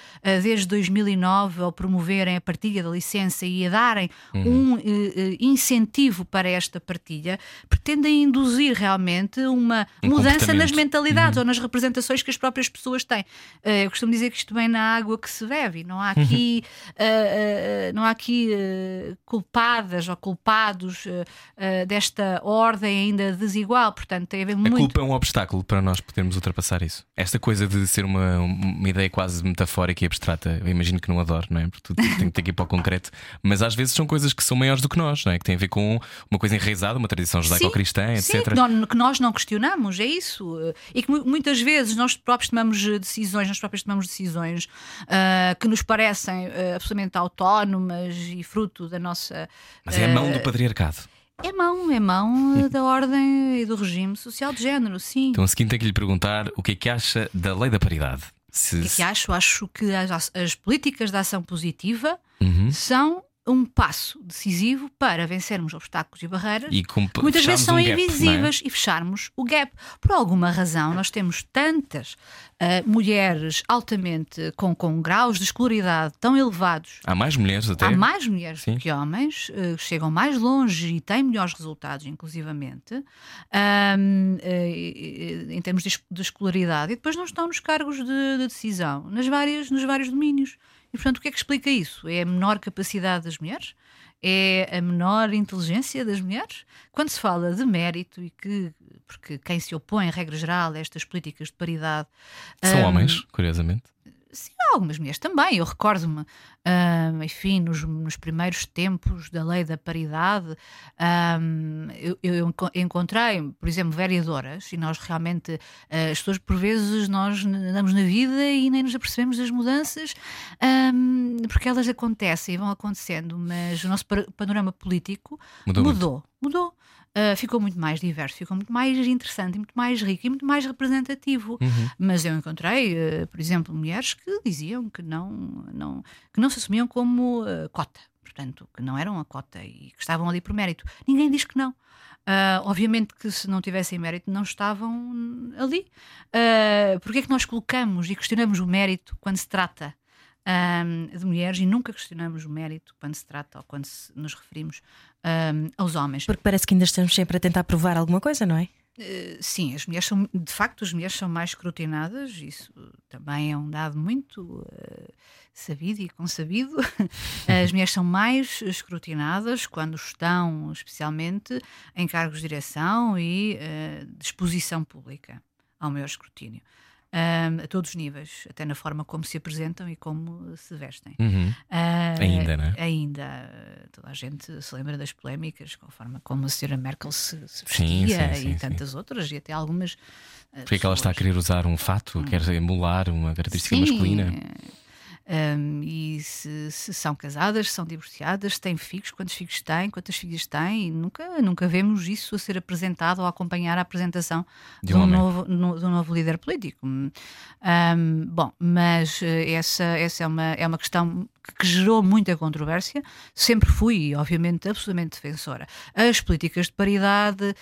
desde 2009, ao promoverem a partilha da licença e a darem um eh, eh, incentivo para esta partilha, pretendem induzir realmente uma Um mudança nas mentalidades ou nas representações que as próprias pessoas têm. Eh, eu costumo dizer que isto vem na água que se bebe. e Não há aqui, eh, eh, não há aqui eh, culpadas ou culpados eh, eh, desta ordem ainda desigual. Portanto, tem a ver A muito. culpa é um obstáculo para nós podermos ultrapassar isso. Esta coisa de ser uma, uma ideia quase metafórica e abstrata, eu imagino que não adoro, não é? Porque tudo tem que ter que ir para o concreto. Mas às vezes são coisas que são maiores do que nós, não é? Que têm a ver com uma coisa enraizada, uma tradição judaico-cristã, Sim, etc. que, nó- que nós não questionamos, é isso. E que mu- muitas vezes nós próprios tomamos decisões, nós próprios tomamos decisões ah, que nos parecem eh, absolutamente autónomas e fruto da nossa. Mas é a mão do patriarcado. É mão, é mão da ordem e do regime social de género, sim. Então a seguinte tem que lhe perguntar o que é que acha da lei da paridade. Se, O que é que acho? Acho que as, as políticas de ação positiva Uhum. são um passo decisivo para vencermos obstáculos e barreiras E que muitas vezes são um gap, invisíveis e fecharmos o gap. Por alguma razão, nós temos tantas ah, mulheres altamente com, com graus de escolaridade tão elevados. Há mais mulheres até. Há mais mulheres Sim. do que homens, eh, chegam mais longe e têm melhores resultados, inclusivamente, eh, em termos de, de escolaridade, e depois não estão nos cargos de, de decisão, nas várias, nos vários domínios. E, portanto, o que é que explica isso? É a menor capacidade das mulheres? É a menor inteligência das mulheres? Quando se fala de mérito e que, porque quem se opõe, em regra geral, a estas políticas de paridade São ahm, homens, curiosamente. Sim, há algumas mulheres também. Eu recordo-me, ahm, enfim, nos, nos primeiros tempos da lei da paridade, ahm, eu, eu enco- encontrei, por exemplo, vereadoras, e nós realmente, ah, as pessoas, por vezes, nós andamos na vida e nem nos apercebemos das mudanças, ahm, porque elas acontecem e vão acontecendo, mas o nosso panorama político Mudou mudou. mudou. Ah, ficou muito mais diverso, ficou muito mais interessante, muito mais rico e muito mais representativo. Uhum. Mas eu encontrei, eh, por exemplo, mulheres que diziam que não, não, que não se assumiam como eh, cota, portanto, que não eram a cota e que estavam ali por mérito. Ninguém diz que não. Ah, obviamente que se não tivessem mérito não estavam ali. Uh, Porque é que nós colocamos e questionamos o mérito quando se trata ahm, de mulheres e nunca questionamos o mérito quando se trata ou quando se- nos referimos ahm, aos homens? Porque parece que ainda estamos sempre a tentar provar alguma coisa, não é? Eh, Sim, as mulheres são, de facto, as mulheres são mais escrutinadas, isso também é um dado muito eh, sabido e consabido. As mulheres são mais escrutinadas quando estão, especialmente, em cargos de direção e eh, de exposição pública. Um maior escrutínio. Ahm, a todos os níveis, até na forma como se apresentam e como se vestem. Uhum. Ah, Ainda, não é? Ainda. Toda a gente se lembra das polémicas com a forma como a senhora Merkel se, se Sim, vestia sim, sim, e sim. tantas outras, e até algumas. ah, Porque é que ela está a querer usar um fato, quer emular uma característica Sim, masculina? eh, Um, e se, se, são casadas, se são divorciadas, se têm filhos, quantos filhos têm, quantas filhas têm, e nunca, nunca vemos isso a ser apresentado ou a acompanhar a apresentação de um, novo, no, de um novo líder político. Um, bom, mas eh, essa, essa é, uma, é uma questão que gerou muita controvérsia, sempre fui, obviamente, absolutamente defensora. As políticas de paridade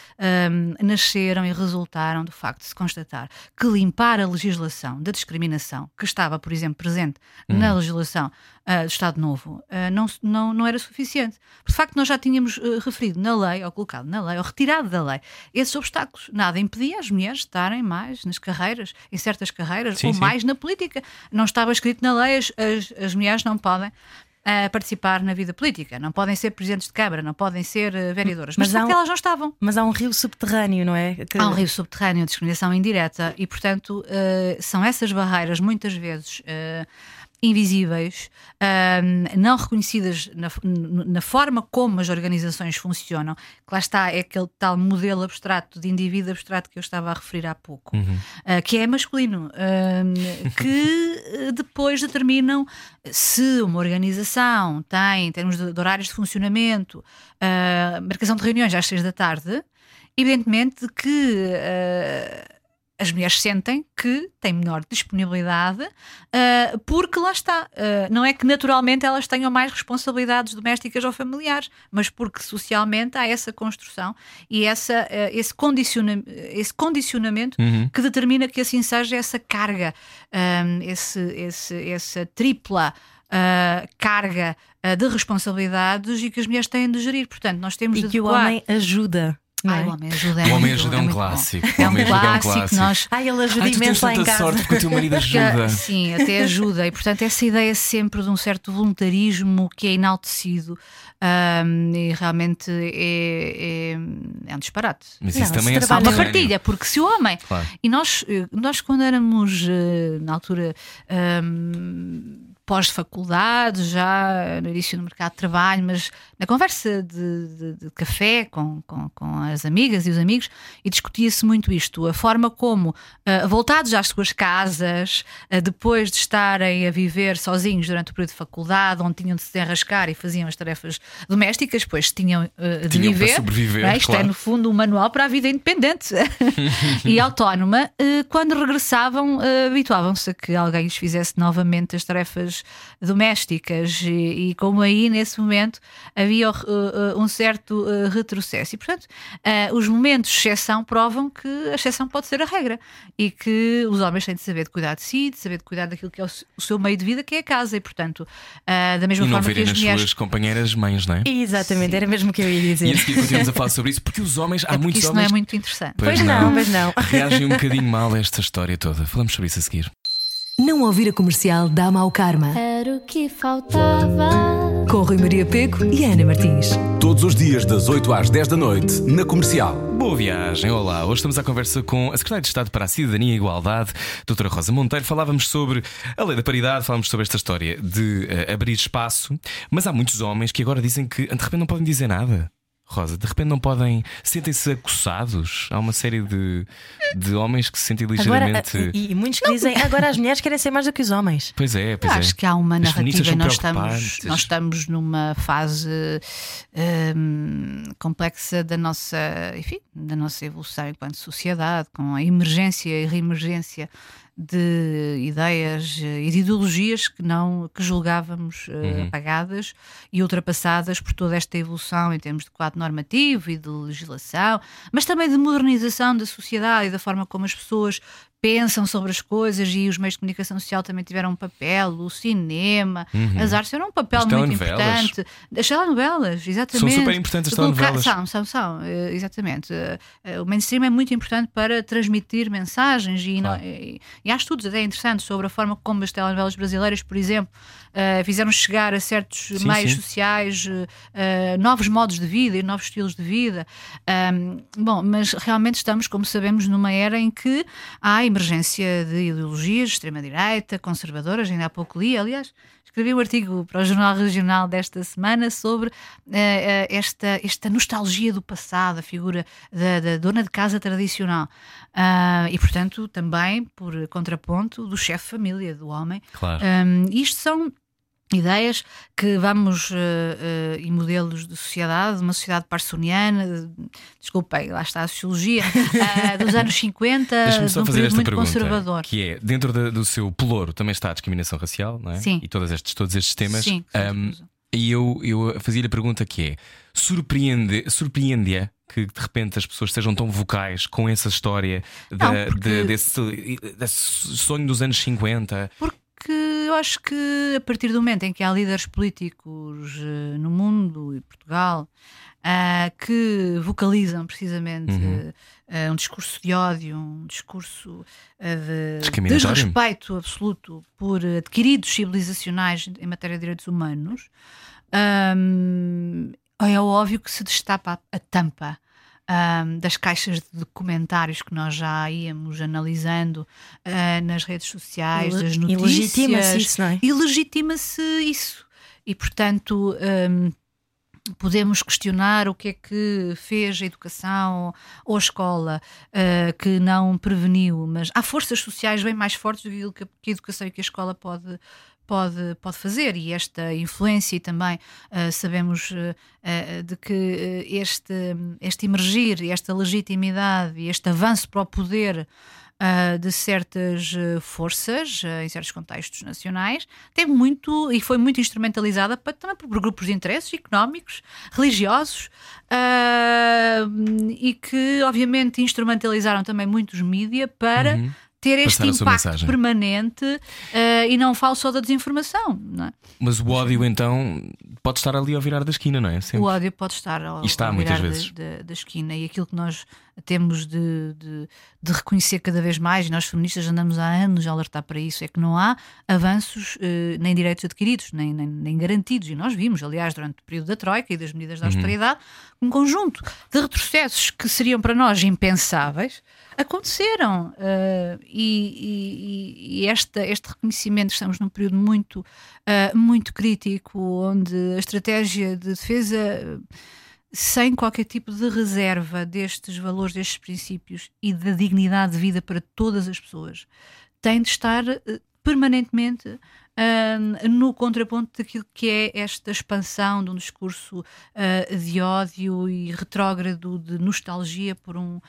um, nasceram e resultaram do facto de se constatar que limpar a legislação da discriminação, que estava, por exemplo, presente hum. na legislação uh, do Estado Novo, uh, não, não, não era suficiente. De facto, nós já tínhamos uh, referido na lei, ou colocado na lei, ou retirado da lei, esses obstáculos. Nada impedia as mulheres de estarem mais nas carreiras, em certas carreiras, sim, ou sim. mais na política. Não estava escrito na lei, as, as, as mulheres não podem a participar na vida política. Não podem ser presidentes de Câmara, não podem ser uh, vereadoras. Mas, mas um, elas não estavam. Mas há um rio subterrâneo, não é? Que... Há um rio subterrâneo, discriminação indireta, e portanto uh, são essas barreiras muitas vezes. Uh, invisíveis, não reconhecidas na, na, forma como as organizações funcionam, que lá está, é aquele tal modelo abstrato de indivíduo abstrato que eu estava a referir há pouco, uhum. uh, que é masculino, uh, que eh, depois determinam se uma organização tem, em termos de, de horários de funcionamento, uh, marcação de reuniões às seis da tarde, evidentemente que as mulheres sentem que têm menor disponibilidade, uh, porque lá está. Uh, não é que naturalmente elas tenham mais responsabilidades domésticas ou familiares, mas porque socialmente há essa construção e essa, uh, esse, condiciona esse condicionamento uhum. que determina que assim seja essa carga, um, esse, esse, essa tripla. carga de responsabilidades e que as mulheres têm de gerir. Portanto, nós temos e de que adequar... o homem ajuda. Ai, o homem ajuda é O homem ajuda é é um clássico. bom. É um O homem ajuda é um clássico. clássico. Nós, Ai, ele ajuda Ai, imenso lá em casa. sorte porque o teu marido ajuda. Sim, até ajuda. E portanto, essa ideia sempre de um certo voluntarismo que é enaltecido um, e realmente é, é, é, um disparate. Mas isso Não, também é uma partilha, porque se o homem. Claro. E nós, eh, nós quando éramos, eh, na altura. um, pós-faculdade, já no início do mercado de trabalho, mas na conversa de, de- de café com, com, com as amigas e os amigos, e discutia-se muito isto, a forma como, ah, voltados às suas casas, ah, depois de estarem a viver sozinhos durante o período de faculdade, onde tinham de se enrascar e faziam as tarefas domésticas, pois tinham ah, de Tinham para viver. sobreviver, não é? Isto é, claro. no fundo, um manual para a vida independente e autónoma. Eh, Quando regressavam, eh, habituavam-se a que alguém lhes fizesse novamente as tarefas domésticas, e, e como aí, nesse momento, havia eh, eh, um certo eh, retrocesso. E, portanto, eh, os momentos de exceção provam que a exceção pode ser a regra e que os homens têm de saber de cuidar de si, de saber de cuidar daquilo que é o o seu meio de vida, que é a casa. E, portanto, eh, da mesma E não forma que as mulheres. suas companheiras mães, não é? Exatamente, era mesmo o que eu ia E dizer. a seguir continuamos a falar sobre isso porque os homens, há É porque muitos isso não homens. é muito interessante. Pois não, pois não. Reagem um bocadinho mal a esta história toda. Falamos sobre isso a seguir. Não ouvir a comercial dá mau karma. Era o que faltava. Com Rui Maria Peco e Ana Martins. Todos os dias, das 8 às 10 da noite, na comercial. Boa viagem, olá. Hoje estamos à conversa com a Secretária de Estado para a Cidadania e Igualdade, doutora Rosa Monteiro. Falávamos sobre a lei da paridade, falávamos sobre esta história de eh, abrir espaço, mas há muitos homens que agora dizem que de repente não podem dizer nada. Rosa, de repente não podem. Sentem-se acossados. Há uma série de, de homens que se sentem Agora, ligeiramente. e, e muitos que dizem agora as mulheres querem ser mais do que os homens. Pois é, pois Eu é. acho que há uma As narrativa e nós estamos, nós estamos numa fase hum, complexa da nossa, enfim, da nossa evolução enquanto sociedade, com a emergência e reemergência de ideias e de ideologias que não que julgávamos eh, Uhum. apagadas e ultrapassadas por toda esta evolução em termos de quadro normativo e de legislação, mas também de modernização da sociedade e da forma como as pessoas pensam sobre as coisas e os meios de comunicação social também tiveram um papel, o cinema, as artes tiveram um papel As muito importante. As telenovelas, exatamente. São super importantes as telenovelas. São, são, são, eh, exatamente. Eh, eh, O mainstream é muito importante para transmitir mensagens e, Claro. não- e, e há estudos até interessantes sobre a forma como as telenovelas brasileiras, por exemplo, eh, fizeram chegar a certos Sim, meios sim. sociais eh, novos modos de vida e novos estilos de vida. Ahm, bom, mas realmente estamos, como sabemos, numa era em que há emergência de ideologias de extrema-direita, conservadoras, ainda há pouco li, aliás, escrevi um artigo para o Jornal Regional desta semana sobre uh, esta, esta nostalgia do passado, a figura da, da dona de casa tradicional. Uh, e, portanto, também, por contraponto, do chefe de família, do homem. Claro. Um, isto são ideias que vamos uh, uh, e modelos de sociedade, uma sociedade parsoniana, desculpem, lá está a sociologia, uh, dos anos 50, Deixa-me só num fazer período esta muito pergunta, conservador. que é dentro da- do seu pelouro também está a discriminação racial, não é? Sim. E todos estes, todos estes temas. Sim, Um, sim. e eu, eu fazia-lhe a pergunta que é: surpreende, surpreende-a que de repente as pessoas sejam tão vocais com essa história Não, porque- de- desse, desse sonho dos anos 50? Porque eu acho que a partir do momento em que há líderes políticos eh, no mundo e Portugal ah, que vocalizam precisamente Uhum. eh, um discurso de ódio, um discurso de desrespeito absoluto por adquiridos civilizacionais em matéria de direitos humanos, hum, é óbvio que se destapa a tampa. Hum, das caixas de comentários que nós já íamos analisando ah, nas redes sociais, das notícias. legitima-se isso, não é? E legitima-se isso. E, portanto, hum, podemos questionar o que é que fez a educação ou a escola uh, que não preveniu, mas há forças sociais bem mais fortes do que a educação e que a escola pode. Pode, pode fazer e esta influência e também uh, sabemos uh, de que este, este emergir, esta legitimidade e este avanço para o poder de certas forças em certos contextos nacionais tem muito e foi muito instrumentalizada para, também por grupos de interesses económicos, religiosos uh, e que obviamente instrumentalizaram também muitos mídia para Uhum. Ter este impacto permanente uh, e não falo só da desinformação. Não é? Mas o ódio então pode estar ali ao virar da esquina, não é? Sempre. O ódio pode estar ao, E está ao virar. Da, da- da esquina e aquilo que nós temos de, de- de reconhecer cada vez mais, e nós feministas andamos há anos a alertar para isso, é que não há avanços eh, nem direitos adquiridos, nem, nem, nem garantidos. E nós vimos, aliás, durante o período da Troika e das medidas Uhum. de austeridade, um conjunto de retrocessos que seriam para nós impensáveis aconteceram. eh, e e- e esta, este reconhecimento, estamos num período muito, eh, muito crítico, onde a estratégia de defesa eh, sem qualquer tipo de reserva destes valores, destes princípios e da dignidade de vida para todas as pessoas, tem de estar eh, permanentemente ah, no contraponto daquilo que é esta expansão de um discurso ah, de ódio e retrógrado de nostalgia por um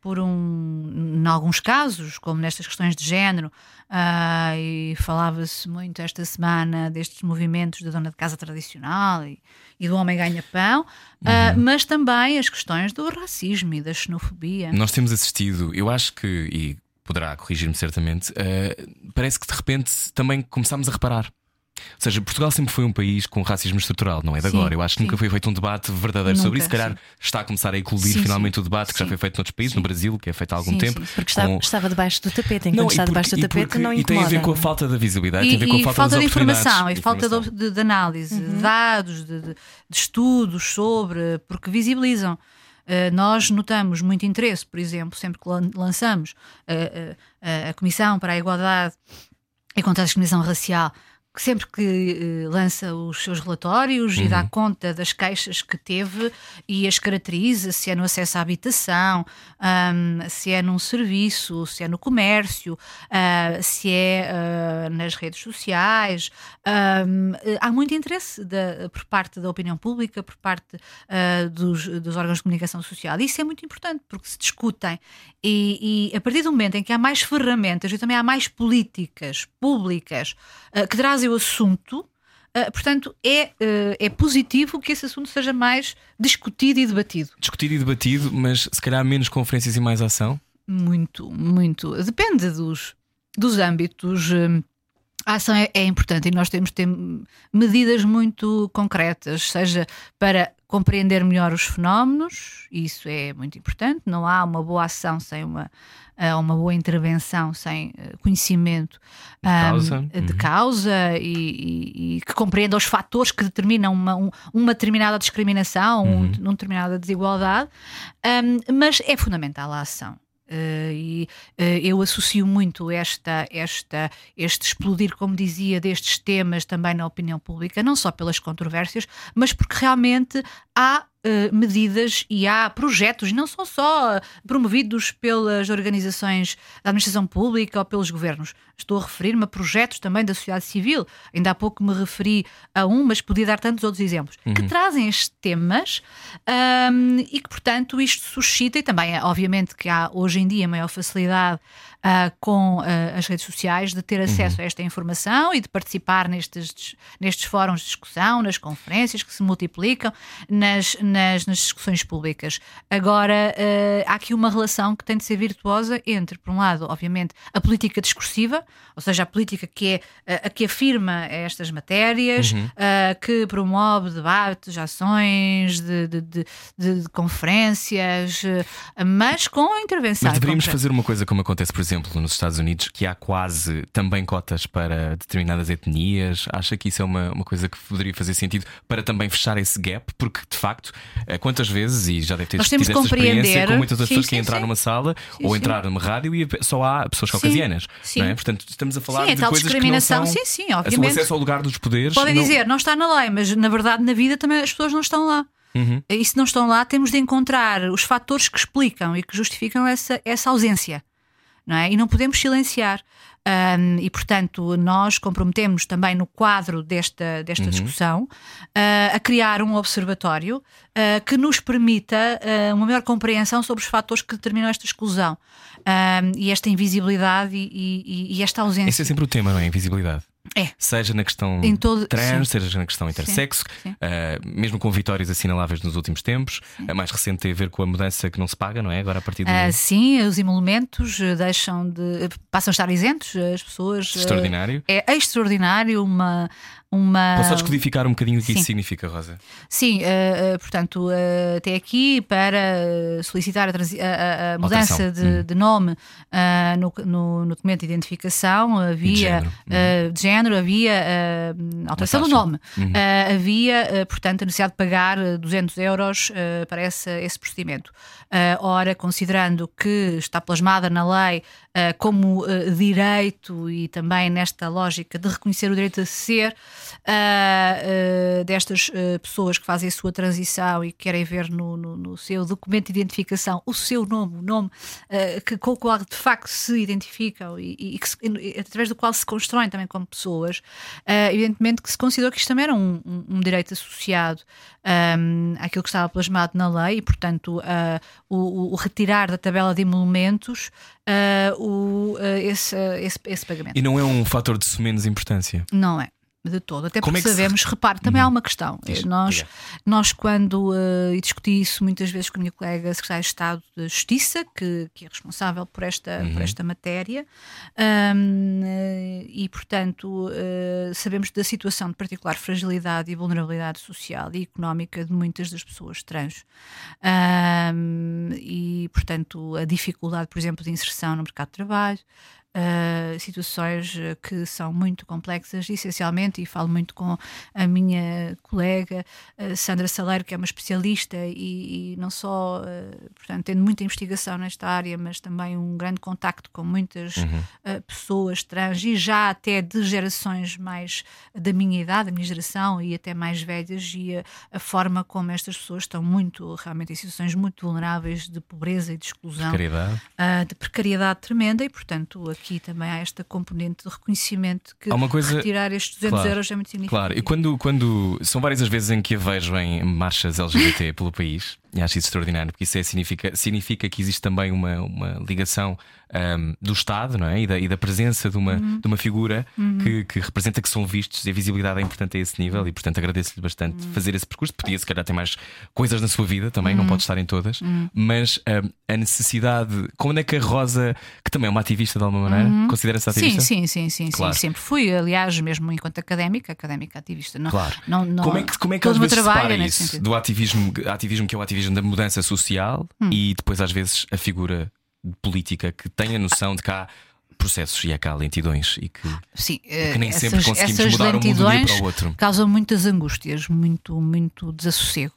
por um, em alguns casos, como nestas questões de género, ah, e falava-se muito esta semana destes movimentos da dona de casa tradicional e, e do homem ganha-pão, ah, mas também as questões do racismo e da xenofobia. Nós temos assistido, eu acho que, e poderá corrigir-me certamente, eh, parece que de repente também começámos a reparar. Ou seja, Portugal sempre foi um país com racismo estrutural, não é de Sim, agora. Eu acho que sim. nunca foi feito um debate verdadeiro sobre Nunca, isso. Se calhar sim. está a começar a eclodir finalmente o debate que já foi feito noutros países, no Brasil, que é feito há algum tempo. Porque estava, com- estava debaixo do tapete, enquanto e está debaixo porque- do e tapete, porque- não e tem a ver incomoda. com a falta da visibilidade, tem a ver E, com a e falta, falta de informação, e falta informação. de, de- de análise, Uhum. de dados, de, de- estudos sobre, porque visibilizam. Uh, nós notamos muito interesse, por exemplo, sempre que lan- lançamos uh, uh, a Comissão para a Igualdade e contra a Discriminação Racial, sempre que uh, lança os seus relatórios e dá conta das queixas que teve e as caracteriza, se é no acesso à habitação, um, se é num serviço, se é no comércio, uh, se é uh, nas redes sociais. Um, uh, há muito interesse da- por parte da opinião pública, por parte uh, dos, dos órgãos de comunicação social. E isso é muito importante porque se discutem e, e a partir do momento em que há mais ferramentas e também há mais políticas públicas que trazem o assunto. uh, portanto, é, uh, é positivo que esse assunto seja mais discutido e debatido. Discutido e debatido, mas se calhar menos conferências e mais ação. Muito, muito. Depende dos, dos âmbitos. hum, A ação é, é importante e nós temos de ter medidas muito concretas, seja para compreender melhor os fenómenos, isso é muito importante. Não há uma boa ação sem uma, ah, uma boa intervenção, sem ah, conhecimento De causa. de Uhum. causa e, e- e que compreenda os fatores que determinam uma, um- uma determinada discriminação, um- Uhum. uma determinada desigualdade. Um, mas é fundamental a ação. Uh, e uh, eu associo muito esta, esta, este explodir, como dizia, destes temas também na opinião pública, não só pelas controvérsias, mas porque realmente há Uh, medidas e há projetos, não são só promovidos pelas organizações da administração pública ou pelos governos. Estou a referir-me a projetos também da sociedade civil. Ainda há pouco me referi a um, mas podia dar tantos outros exemplos, uhum. que trazem estes temas um, e que, portanto, isto suscita, e também, obviamente, que há hoje em dia maior facilidade uh, com uh, as redes sociais de ter acesso uhum. a esta informação e de participar nestes, nestes fóruns de discussão, nas conferências que se multiplicam, nas, nas, nas discussões públicas. Agora, uh, há aqui uma relação que tem de ser virtuosa entre, por um lado, obviamente, a política discursiva, ou seja, a política que é a que afirma estas matérias, uhum. que promove debates, ações de, de, de, de conferências, mas com a intervenção. Mas deveríamos fazer uma coisa como acontece, por exemplo, exemplo, nos Estados Unidos, que há quase também cotas para determinadas etnias. Acha que isso é uma, uma coisa que poderia fazer sentido para também fechar esse gap? Porque, de facto, eh, quantas vezes, e já deve ter tido essa experiência com muitas das sim, pessoas sim, que entrar sim. numa sala sim, ou entrar numa rádio e só há pessoas caucasianas. Não é? Portanto, estamos a falar sim, é de coisas discriminação. que não são, sim, sim, obviamente. O acesso ao lugar dos poderes. Podem não... dizer, não está na lei, mas na verdade na vida também as pessoas não estão lá. Uhum. E se não estão lá, temos de encontrar os fatores que explicam e que justificam essa, essa ausência não é? E não podemos silenciar. Um, e, portanto, nós comprometemos também no quadro desta, desta uhum. discussão uh, a criar um observatório uh, que nos permita uh, uma maior compreensão sobre os fatores que determinam esta exclusão e esta invisibilidade e, e, e, esta ausência. Esse é sempre o tema, não é? Invisibilidade. É. Seja na questão todo... trans, sim. seja na questão intersexo, sim, sim. Uh, mesmo com vitórias assinaláveis nos últimos tempos. A mais recente tem a ver com a mudança que não se paga, não é? Agora a partir do. Uh, sim, os emolumentos eh, deixam de. passam a estar isentos, as pessoas. Extraordinário. Uh, é extraordinário, uma, uma. Posso só descodificar um bocadinho o que Sim. isso significa, Rosa? Sim, uh, uh, portanto, uh, até aqui para solicitar a, a, a mudança de, hum. de, nome no, no, no, documento de identificação havia de género, uhum. de género havia alteração do nome, uhum. havia, portanto, a necessidade de pagar 200 euros para esse, esse procedimento. ora, considerando que está plasmada na lei como direito e também nesta lógica de reconhecer o direito a ser uh, uh, destas uh, pessoas que fazem a sua transição e querem ver no, no, no seu documento de identificação o seu nome, o nome que, com o qual de facto se identificam e, e que se, através do qual se constroem também como pessoas, evidentemente que se considerou que isto também era um, um, um direito associado um, àquilo que estava plasmado na lei e, portanto, o, o, retirar da tabela de emolumentos o, esse, esse, esse pagamento. E não é um fator de menos importância? Não é de todo, até porque é sabemos, se... repare, também há uhum. uma questão. Diz, nós, nós, quando, uh, e discuti isso muitas vezes com a minha colega secretária de Estado de Justiça, que, que é responsável por esta, uhum. por esta matéria, um, uh, e portanto uh, sabemos da situação de particular fragilidade e vulnerabilidade social e económica de muitas das pessoas trans. Um, e portanto a dificuldade, por exemplo, de inserção no mercado de trabalho uh, situações eh, que são muito complexas, essencialmente, e falo muito com a minha colega uh, Sandra Saleiro, que é uma especialista e, e não só, uh, portanto, tendo muita investigação nesta área, mas também um grande contacto com muitas uhum. pessoas trans e já até de gerações mais da minha idade, da minha geração e até mais velhas, e a, a forma como estas pessoas estão muito, realmente, em situações muito vulneráveis de pobreza e de exclusão, precariedade. de precariedade tremenda, e portanto aqui também há esta componente de reconhecimento que coisa... retirar estes 200 claro, euros é muito significativo. Claro, e quando, quando são várias as vezes em que a vejo em marchas LGBT pelo país, e acho isso extraordinário, porque isso é, significa, significa que existe também uma, uma ligação um, do Estado não é? e, da, e da presença de uma, uhum. de uma figura uhum. que, que, representa que são vistos e a visibilidade é importante a esse nível. E portanto agradeço-lhe bastante uhum. fazer esse percurso. Podia se calhar ter mais coisas na sua vida também, não uhum. pode estar em todas, uhum. mas um, a necessidade. Como é que a Rosa, que também é uma ativista de alguma maneira, uhum. considera-se ativista? Sim, sim, sim, sim, claro. sim, sempre fui, aliás, mesmo enquanto académica, académica ativista. Não, claro. Não, não, como é que, como é que às vezes separa é isso do ativismo, ativismo que é o ativismo da mudança social? hum. e depois, às vezes, a figura política que tem a noção de que há processos e há cá lentidões e que, Sim, que nem essas, sempre conseguimos mudar um mundo de um dia para o outro. Causam muitas angústias, muito, muito desassossego.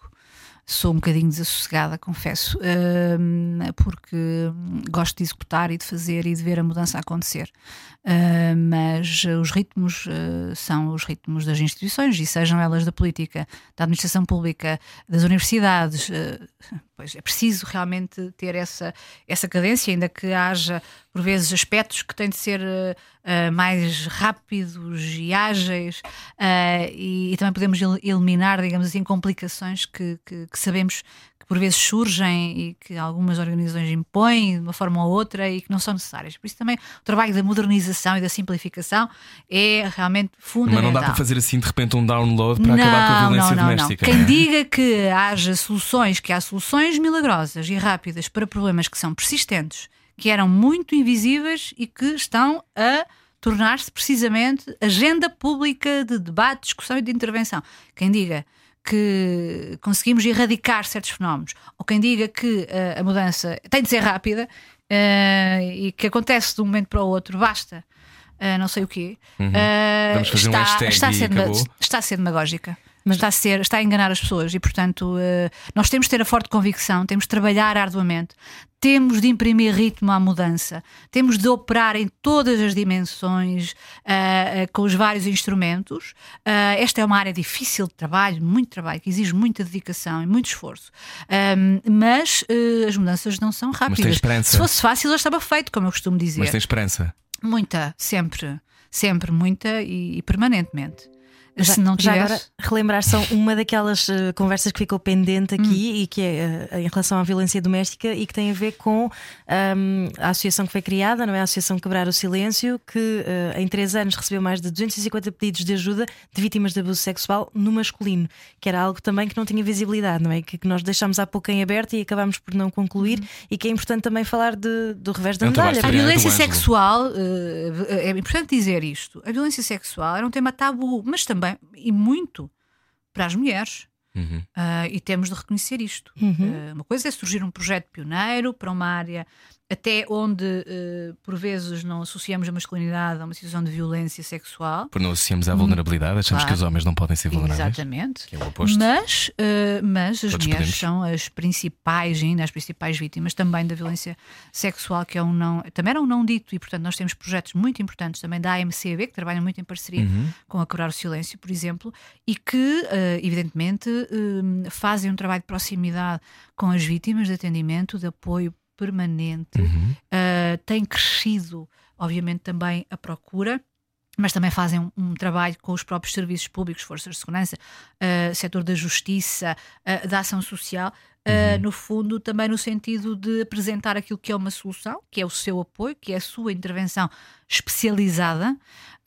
sou um bocadinho desassossegada, confesso, hum, porque gosto de executar e de fazer e de ver a mudança acontecer. Uh, mas os ritmos uh, são os ritmos das instituições, e sejam elas da política, da administração pública, das universidades. Uh, pois é preciso realmente ter essa, essa cadência, ainda que haja, por vezes, aspectos que têm de ser mais rápidos e ágeis, e, e, também podemos eliminar, digamos assim, complicações que, que, que sabemos que por vezes surgem e que algumas organizações impõem de uma forma ou outra e que não são necessárias. Por isso também o trabalho da modernização e da simplificação é realmente fundamental. Mas não dá para fazer assim de repente um download para não, acabar com a violência não, não, doméstica. Não. Quem diga que haja soluções, que há soluções milagrosas e rápidas para problemas que são persistentes, que eram muito invisíveis e que estão a tornar-se precisamente agenda pública de debate, discussão e de intervenção. Quem diga que conseguimos erradicar certos fenómenos, ou quem diga que uh, a mudança tem de ser rápida uh, e que acontece de um momento para o outro, basta uh, não sei o quê, uhum. está, um está, a ser, acabou. está a ser demagógica. Mas está a, ser, está a enganar as pessoas e, portanto, nós temos de ter a forte convicção, temos de trabalhar arduamente, temos de imprimir ritmo à mudança, temos de operar em todas as dimensões uh, uh, com os vários instrumentos. Uh, esta é uma área difícil de trabalho, muito trabalho, que exige muita dedicação e muito esforço. Um, mas as mudanças não são rápidas. Mas tem esperança. Se fosse fácil, já estava feito, como eu costumo dizer. Mas tem esperança. Muita, sempre. Sempre, muita e, e permanentemente. Já, se não tivesse... já agora relembrar só uma daquelas uh, conversas que ficou pendente aqui hum. e que é uh, em relação à violência doméstica e que tem a ver com um, a associação que foi criada, não é? A Associação Quebrar o Silêncio, que uh, em três anos recebeu mais de 250 pedidos de ajuda de vítimas de abuso sexual no masculino, que era algo também que não tinha visibilidade, não é? Que, que nós deixámos há pouco em aberto e acabámos por não concluir hum. e que é importante também falar de, do revés da medalha. A violência sexual, é importante dizer isto, a violência sexual era um tema tabu, mas também também, e muito, para as mulheres. Uhum. Uh, e temos de reconhecer isto. Uhum. Uh, uma coisa é surgir um projeto pioneiro para uma área até onde, uh, por vezes, não associamos a masculinidade a uma situação de violência sexual. Por não associamos à vulnerabilidade, achamos claro. que os homens não podem ser vulneráveis. Exatamente. Que é o oposto. Mas, uh, mas as Todos mulheres podemos. são as principais, ainda as principais vítimas também da violência sexual, que é um não, também era um não dito, e portanto nós temos projetos muito importantes também da AMCB, que trabalham muito em parceria uhum. com a Quebrar o Silêncio, por exemplo, e que, uh, evidentemente, fazem um trabalho de proximidade com as vítimas de atendimento, de apoio permanente, uhum. uh, tem crescido, obviamente, também a procura mas também fazem um, um, trabalho com os próprios serviços públicos, forças de segurança, uh, setor da justiça, uh, da ação social, uh, no fundo, também no sentido de apresentar aquilo que é uma solução, que é o seu apoio, que é a sua intervenção especializada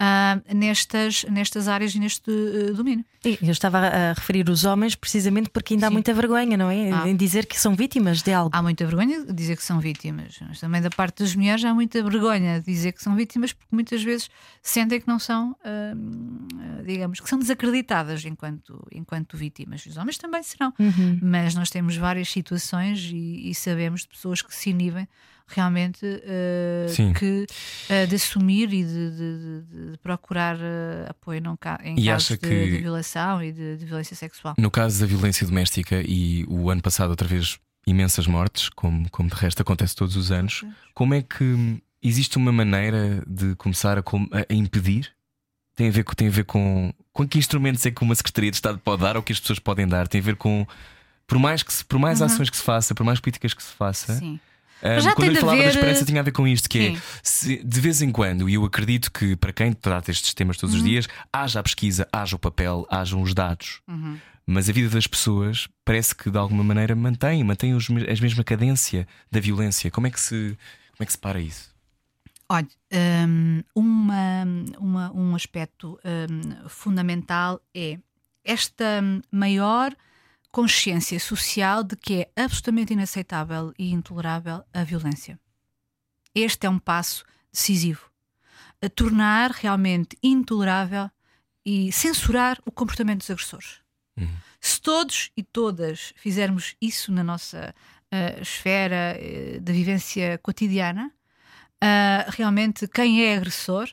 uh, nestas, nestas áreas e neste uh, domínio. Eu estava a referir os homens precisamente porque ainda Sim. há muita vergonha, não é? Ah. Em dizer que são vítimas de algo. Há muita vergonha de dizer que são vítimas, mas também da parte das mulheres há muita vergonha de dizer que são vítimas porque muitas vezes sentem que não são, uh, digamos, que são desacreditadas enquanto, enquanto vítimas. Os homens também serão, uhum. mas nós temos várias situações e, e sabemos de pessoas que se inibem realmente uh, que, uh, de assumir e de, de, de procurar uh, apoio não, em e casos de, de, violação e de, violência sexual. No caso da violência doméstica e o ano passado outra vez imensas mortes, como, como de resto acontece todos os anos, como é que existe uma maneira de começar a, a impedir? Tem a ver, tem a ver com, com que instrumentos é que uma Secretaria de Estado pode dar ou que as pessoas podem dar? Tem a ver com por mais, que se, por mais uhum. ações que se faça, por mais políticas que se faça, Sim. Um, já quando eu falava da esperança tinha a ver com isto, que é, Sim. é se, de vez em quando, e eu acredito que para quem trata estes temas todos uhum. os dias, haja a pesquisa, haja o papel, hajam os dados. Uhum. Mas a vida das pessoas parece que de alguma maneira mantém, mantém os, a mesma cadência da violência. Como é que se, como é que se para isso? Olha, um, uma, uma, um aspecto um, fundamental é esta maior consciência social de que é absolutamente inaceitável e intolerável a violência. Este é um passo decisivo. A tornar realmente intolerável e censurar o comportamento dos agressores. Uhum. Se todos e todas fizermos isso na nossa uh, esfera uh, da vivência cotidiana, uh, realmente quem é agressor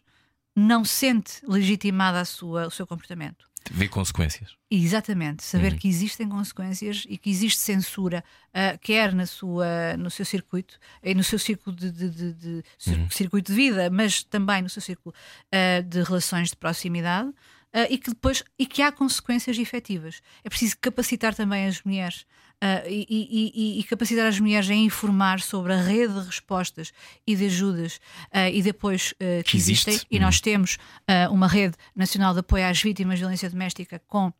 não sente legitimada a sua, o seu comportamento. Vê consequências. Exatamente, saber que existem consequências e que existe censura, uh, quer na sua, no seu circuito, e no seu círculo de, de, de, de circuito de vida, mas também no seu círculo uh, de relações de proximidade. Uh, e que depois e que há consequências efetivas. É preciso capacitar também as mulheres uh, e, e, e, capacitar as mulheres a informar sobre a rede de respostas e de ajudas uh, e depois que, que existem. E nós uhum. temos uma rede nacional de apoio às vítimas de violência doméstica com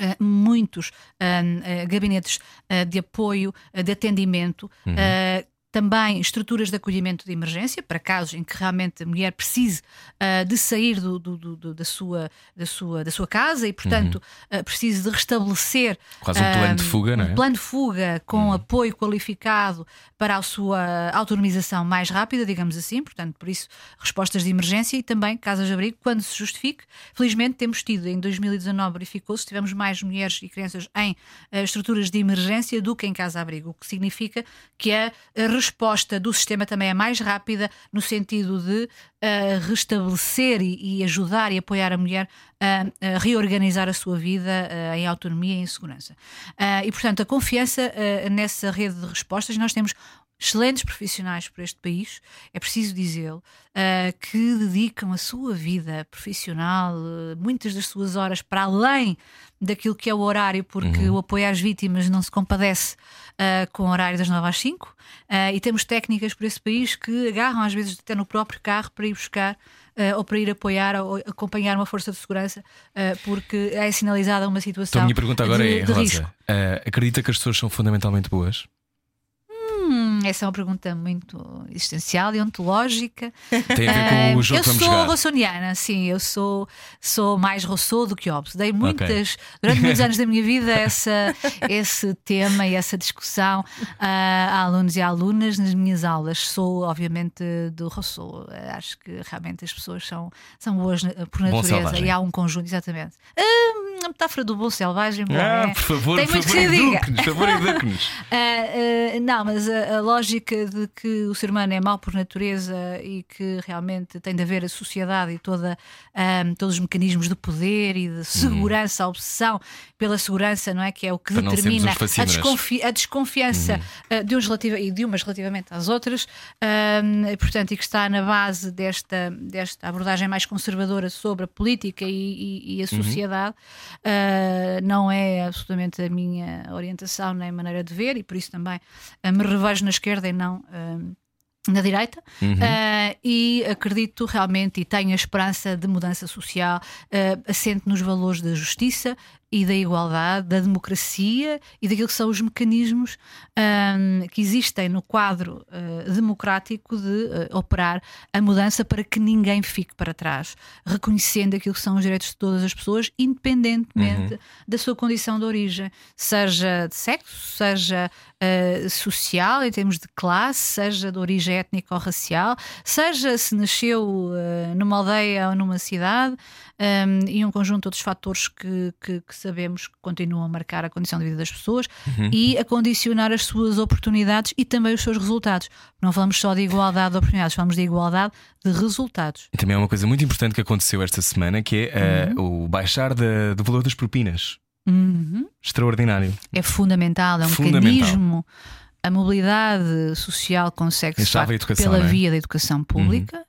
Uh, muitos uh, uh, gabinetes de apoio, de atendimento, uhum também estruturas de acolhimento de emergência, para casos em que realmente a mulher precise uh, de sair do, do, do, da, sua, da, sua, da sua casa e, portanto, uhum. uh, precise de restabelecer quase um plano de fuga, não é? Um plano de fuga com uhum. apoio qualificado para a sua autonomização mais rápida, digamos assim, portanto, por isso, respostas de emergência e também casas de abrigo, quando se justifique. Felizmente, temos tido, em 2019, verificou-se, tivemos mais mulheres e crianças em uh, estruturas de emergência do que em casa-abrigo, o que significa que a resposta do sistema também é mais rápida, no sentido de uh, restabelecer e, e, ajudar e apoiar a mulher a, a reorganizar a sua vida uh, em autonomia e em segurança. Uh, e, portanto, a confiança nessa rede de respostas, nós temos excelentes profissionais por este país, é preciso dizê-lo, uh, que dedicam a sua vida profissional, uh, muitas das suas horas para além daquilo que é o horário, porque uhum. o apoio às vítimas não se compadece uh, com o horário das 9 às 5. e temos técnicas por esse país que agarram, às vezes, até no próprio carro para ir buscar. Uh, ou para ir apoiar ou acompanhar uma força de segurança, uh, porque é sinalizada uma situação. Então, a minha pergunta agora de, é: de Rosa, uh, acredita que as pessoas são fundamentalmente boas? Essa é uma pergunta muito existencial e ontológica. Tem a ver com o jogo Eu que vamos sou jogar. rossoniana, sim, eu sou, sou mais Rousseau do que Hobbes. Dei muitas, okay. durante muitos anos da minha vida, essa, esse tema e essa discussão uh, a alunos e a alunas nas minhas aulas. Sou, obviamente, do Rousseau. Acho que realmente as pessoas são, são boas por natureza e há um conjunto, exatamente. Uh, a metáfora do bom selvagem. Bom, ah, é, por favor, tem por favor, eduque-nos. Favor, eduque-nos. uh, não, mas a, lógica de que o ser humano é mau por natureza e que realmente tem de haver a sociedade e toda, um, todos os mecanismos de poder e de segurança, uhum. a obsessão pela segurança, não é? Que é o que Para determina a, desconfi a, desconfiança uhum. uh, de uns relativa, e de umas relativamente às outras, um, portanto, e que está na base desta, desta abordagem mais conservadora sobre a política e, e, e a uhum. sociedade. Uhum. Uh, não é absolutamente a minha orientação nem maneira de ver, e por isso também uh, me revejo na esquerda e não. Uh, na direita uhum. uh, e acredito realmente e tenho a esperança de mudança social uh, assente nos valores da justiça e da igualdade, da democracia e daquilo que são os mecanismos um, que existem no quadro uh, democrático de uh, operar a mudança para que ninguém fique para trás, reconhecendo aquilo que são os direitos de todas as pessoas, independentemente uhum. da sua condição de origem, seja de sexo, seja uh, social, em termos de classe, seja de origem étnica ou racial, seja se nasceu numa aldeia ou numa cidade um, e um conjunto de outros fatores que, que, que, sabemos que continuam a marcar a condição de vida das pessoas uhum. e a condicionar as suas oportunidades e também os seus resultados. Não falamos só de igualdade de oportunidades, falamos de igualdade de resultados. E também há uma coisa muito importante que aconteceu esta semana que é uh, uhum. o baixar de, do valor das propinas. Uhum. Extraordinário. É fundamental, é um fundamental. mecanismo. A mobilidade social consegue-se pela é? via da educação pública.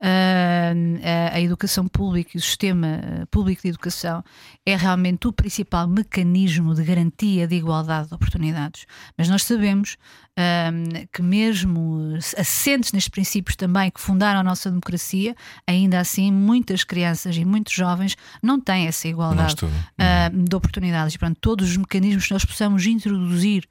A, educação pública e o sistema eh, público de educação é realmente o principal mecanismo de garantia de igualdade de oportunidades. Mas nós sabemos um, que, mesmo assentes nestes princípios também que fundaram a nossa democracia, ainda assim muitas crianças e muitos jovens não têm essa igualdade uh, de oportunidades. E, portanto, todos os mecanismos que nós possamos introduzir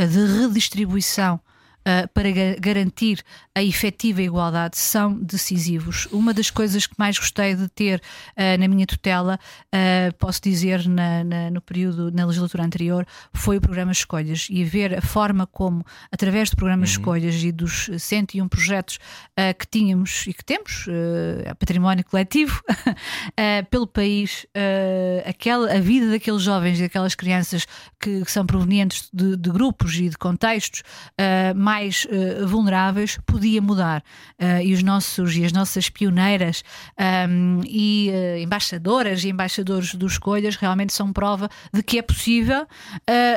uh, de redistribuição uh, para garantir a efetiva igualdade são decisivos. Uma das coisas que mais gostei de ter uh, na minha tutela, uh, posso dizer, na, na, no período, na legislatura anterior, foi o programa Escolhas e ver a forma como, através do programa uhum. Escolhas e dos 101 projetos que tínhamos e que temos, património coletivo, pelo país, aquela, a vida daqueles jovens e daquelas crianças que, que são provenientes de, de, grupos e de contextos mais mais uh, vulneráveis podia mudar. Uh, e os nossos e as nossas pioneiras um, e uh, embaixadoras e embaixadores dos escolhas realmente são prova de que é possível,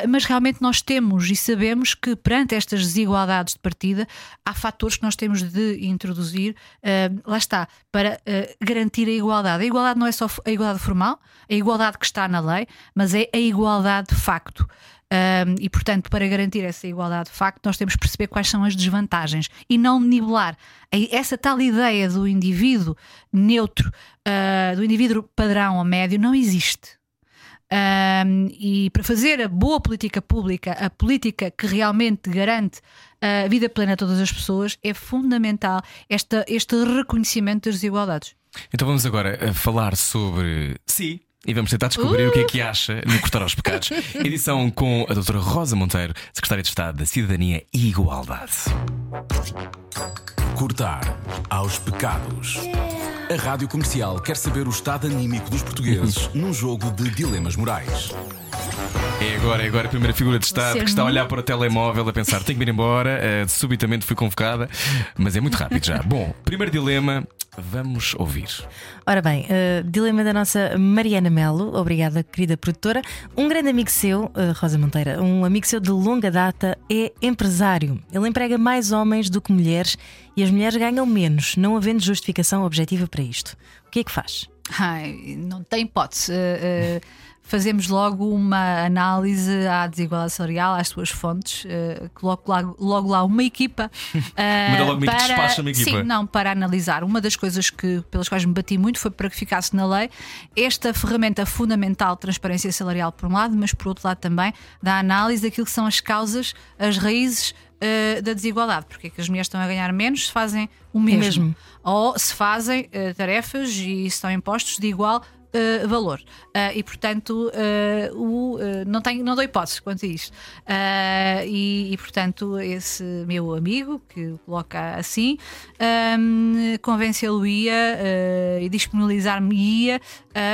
mas realmente nós temos e sabemos que perante estas desigualdades de partida há fatores que nós temos de introduzir, lá está, para garantir a igualdade. A igualdade não é só a igualdade formal, a igualdade que está na lei, mas é a igualdade de facto. Um, e, portanto, para garantir essa igualdade de facto, nós temos que perceber quais são as desvantagens e não nivelar. Essa tal ideia do indivíduo neutro, uh, do indivíduo padrão ou médio, não existe. Um, e para fazer a boa política pública, a política que realmente garante a vida plena a todas as pessoas, é fundamental esta, este reconhecimento das desigualdades. Então vamos agora eh, falar sobre si. E vamos tentar descobrir uh! o que é que acha no Cortar aos Pecados. Edição com a doutora Rosa Monteiro, Secretária de Estado da Cidadania e Igualdade. Cortar aos Pecados. A Rádio Comercial quer saber o estado anímico dos portugueses num jogo de dilemas morais. É agora, é agora a primeira figura de Estado que está a olhar para o telemóvel a pensar: tenho que ir embora, uh, subitamente fui convocada, mas é muito rápido já. Bom, primeiro dilema: Vamos ouvir. Ora bem, uh, dilema da nossa Mariana Melo, obrigada, querida produtora. Um grande amigo seu, uh, Rosa Monteira, um amigo seu de longa data, é empresário. Ele emprega mais homens do que mulheres e as mulheres ganham menos, não havendo justificação objetiva para isto. O que é que faz? Ai, não tem hipótese. Uh, fazemos logo uma análise à desigualdade salarial, às suas fontes, uh, coloco logo, logo lá uma equipa. Uh, logo para, despacha uma equipa. Sim, não, para analisar. Uma das coisas que, pelas quais me bati muito foi para que ficasse na lei esta ferramenta fundamental de transparência salarial, por um lado, mas por outro lado também da análise daquilo que são as causas, as raízes Uh, da desigualdade. Porque é que as mulheres estão a ganhar menos se fazem o mesmo? O mesmo. Ou se fazem uh, tarefas e estão impostos de igual uh, valor. Uh, e, portanto, uh, o, não, tenho, não dou hipótese quanto a isto. E, e, portanto, esse meu amigo, que o coloca assim, um, convencê-lo-ia e disponibilizar-me-ia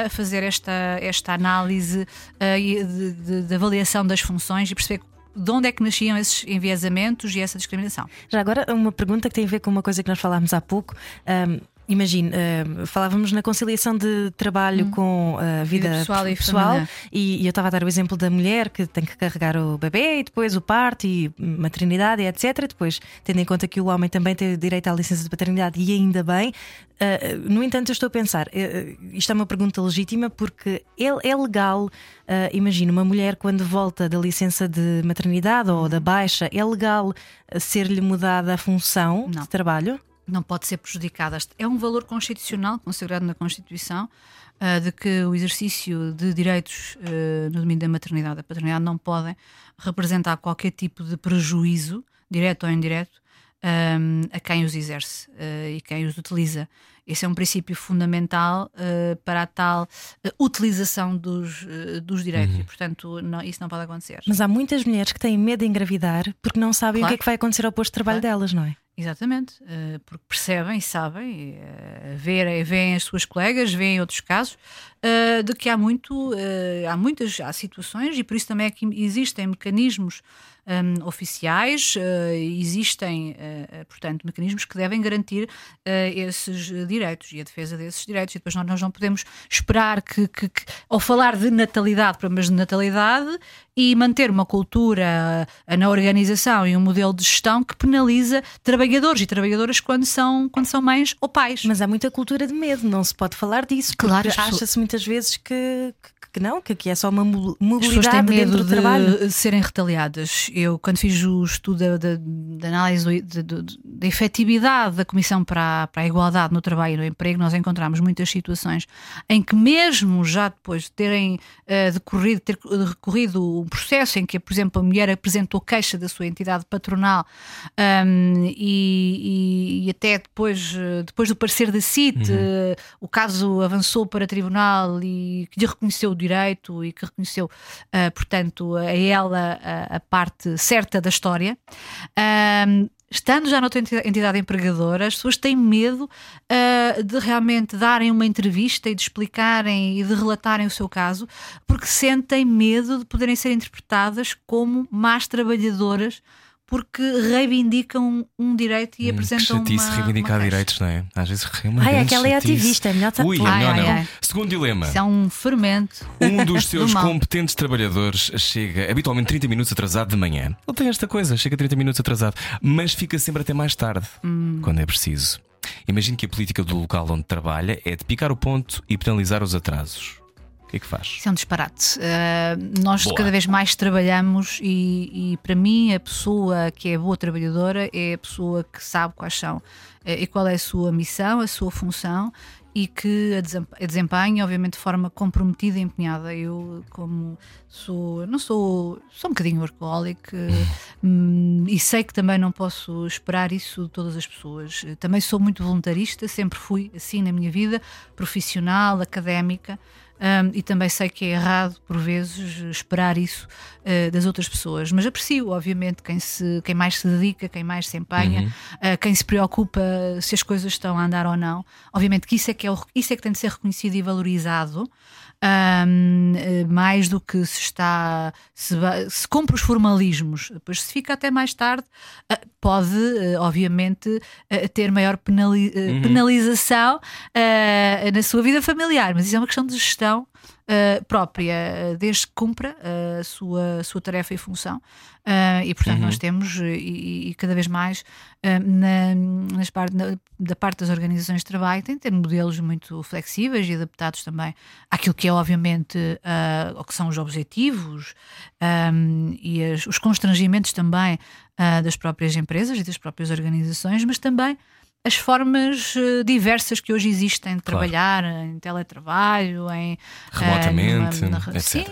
a fazer esta, esta análise de, de, de avaliação das funções e perceber de onde é que nasciam esses enviesamentos e essa discriminação. Já agora, uma pergunta que tem a ver com uma coisa que nós falámos há pouco. Um, Imagine, uh, falávamos na conciliação de trabalho hum. com a vida, vida pessoal, pessoal e, e, eu estava a dar o exemplo da mulher que tem que carregar o bebê e depois o parto e maternidade, etc. Depois, tendo em conta que o homem também tem direito à licença de paternidade e ainda bem. Uh, no entanto, eu estou a pensar, uh, isto é uma pergunta legítima porque é, é legal, uh, imagina, uma mulher quando volta da licença de maternidade ou da baixa, é legal ser-lhe mudada a função Não. de trabalho? Não pode ser prejudicada. É um valor constitucional consagrado na Constituição uh, de que o exercício de direitos uh, no domínio da maternidade e da paternidade não podem representar qualquer tipo de prejuízo, direto ou indireto, um, a quem os exerce uh, e quem os utiliza. Esse é um princípio fundamental uh, para a tal uh, utilização dos, dos direitos uhum. e, portanto, não, isso não pode acontecer. Mas há muitas mulheres que têm medo de engravidar porque não sabem claro. o que é que vai acontecer ao posto de trabalho claro. delas, não é? Exatamente, porque percebem sabem, uh, veem as suas colegas, veem outros casos, de que há muito, há muitas há situações e por isso também é que existem mecanismos um, oficiais, uh, existem, uh, portanto, mecanismos que devem garantir esses direitos e a defesa desses direitos. E depois nós, nós não podemos esperar que, que, que, ao falar de natalidade, problemas de natalidade, e manter uma cultura na organização e um modelo de gestão que penaliza trabalhadores e trabalhadoras quando são, quando são mães ou pais. Mas há muita cultura de medo, não se pode falar disso. Claro, acha-se muitas vezes que, que não, que aqui é só uma mobilidade têm medo dentro do trabalho. de serem retaliadas. Eu, quando fiz o estudo da, análise da efetividade da Comissão para a, para a Igualdade no Trabalho e no Emprego, nós encontramos muitas situações em que, mesmo já depois de terem uh, decorrido, ter recorrido um processo em que, por exemplo, a mulher apresentou queixa da sua entidade patronal um, e, e, e, até depois, depois do parecer da CIT, uhum. uh, o caso avançou para tribunal e que lhe reconheceu direito e que reconheceu, uh, portanto, a ela a, a, parte certa da história. Estando já noutra entidade empregadora, as pessoas têm medo uh, de realmente darem uma entrevista e de explicarem e de relatarem o seu caso, porque sentem medo de poderem ser interpretadas como más trabalhadoras porque reivindicam um direito e Hum, apresentam que chatice uma, reivindicar uma direitos, não é? Às vezes é uma Ai, aquela é ativista, é melhor tá- Ui, é Ai, melhor ai, não. ai. Segundo dilema. Isso é um fermento. Um dos seus Do competentes trabalhadores chega habitualmente 30 minutos atrasado de manhã. Ele tem esta coisa, chega 30 minutos atrasado, mas fica sempre até mais tarde, Hum. quando é preciso. Imagine que a política do local onde trabalha é de picar o ponto e penalizar os atrasos. O que é que faz? Isso é um disparate. Uh, nós Boa. cada vez mais trabalhamos e, e para mim a pessoa que é boa trabalhadora é a pessoa que sabe quais são eh, e qual é a sua missão, a sua função e que a desem- a desempenha, obviamente, de forma comprometida e empenhada. Eu, como sou, não sou, sou um bocadinho workaholic hum, e sei que também não posso esperar isso de todas as pessoas. Eh, Também sou muito voluntarista, sempre fui assim na minha vida, profissional, académica. Um, e também sei que é errado, por vezes, esperar isso uh, das outras pessoas. Mas aprecio, obviamente, quem, se, quem mais se dedica, quem mais se empenha, uh, quem se preocupa se as coisas estão a andar ou não. Obviamente que isso é que, é o- isso é que tem de ser reconhecido e valorizado. Um, eh, mais do que se está se, se cumpre os formalismos, depois se fica até mais tarde, ah, pode, eh, obviamente, eh, ter maior penali- eh, penalização ah, na sua vida familiar, mas isso é uma questão de gestão ah, própria, ah, desde que cumpra ah, a sua, sua tarefa e função. E portanto, nós temos, eh, e, e cada vez mais, na, nas par- na- da parte das organizações de trabalho, tem de ter modelos muito flexíveis e adaptados também àquilo que é, obviamente, o que são os objetivos ah, e as- os constrangimentos também ah, das próprias empresas e das próprias organizações, mas também as formas eh, diversas que hoje existem de Claro. trabalhar, em teletrabalho, em ah, Remotamente, na- etc. Sim,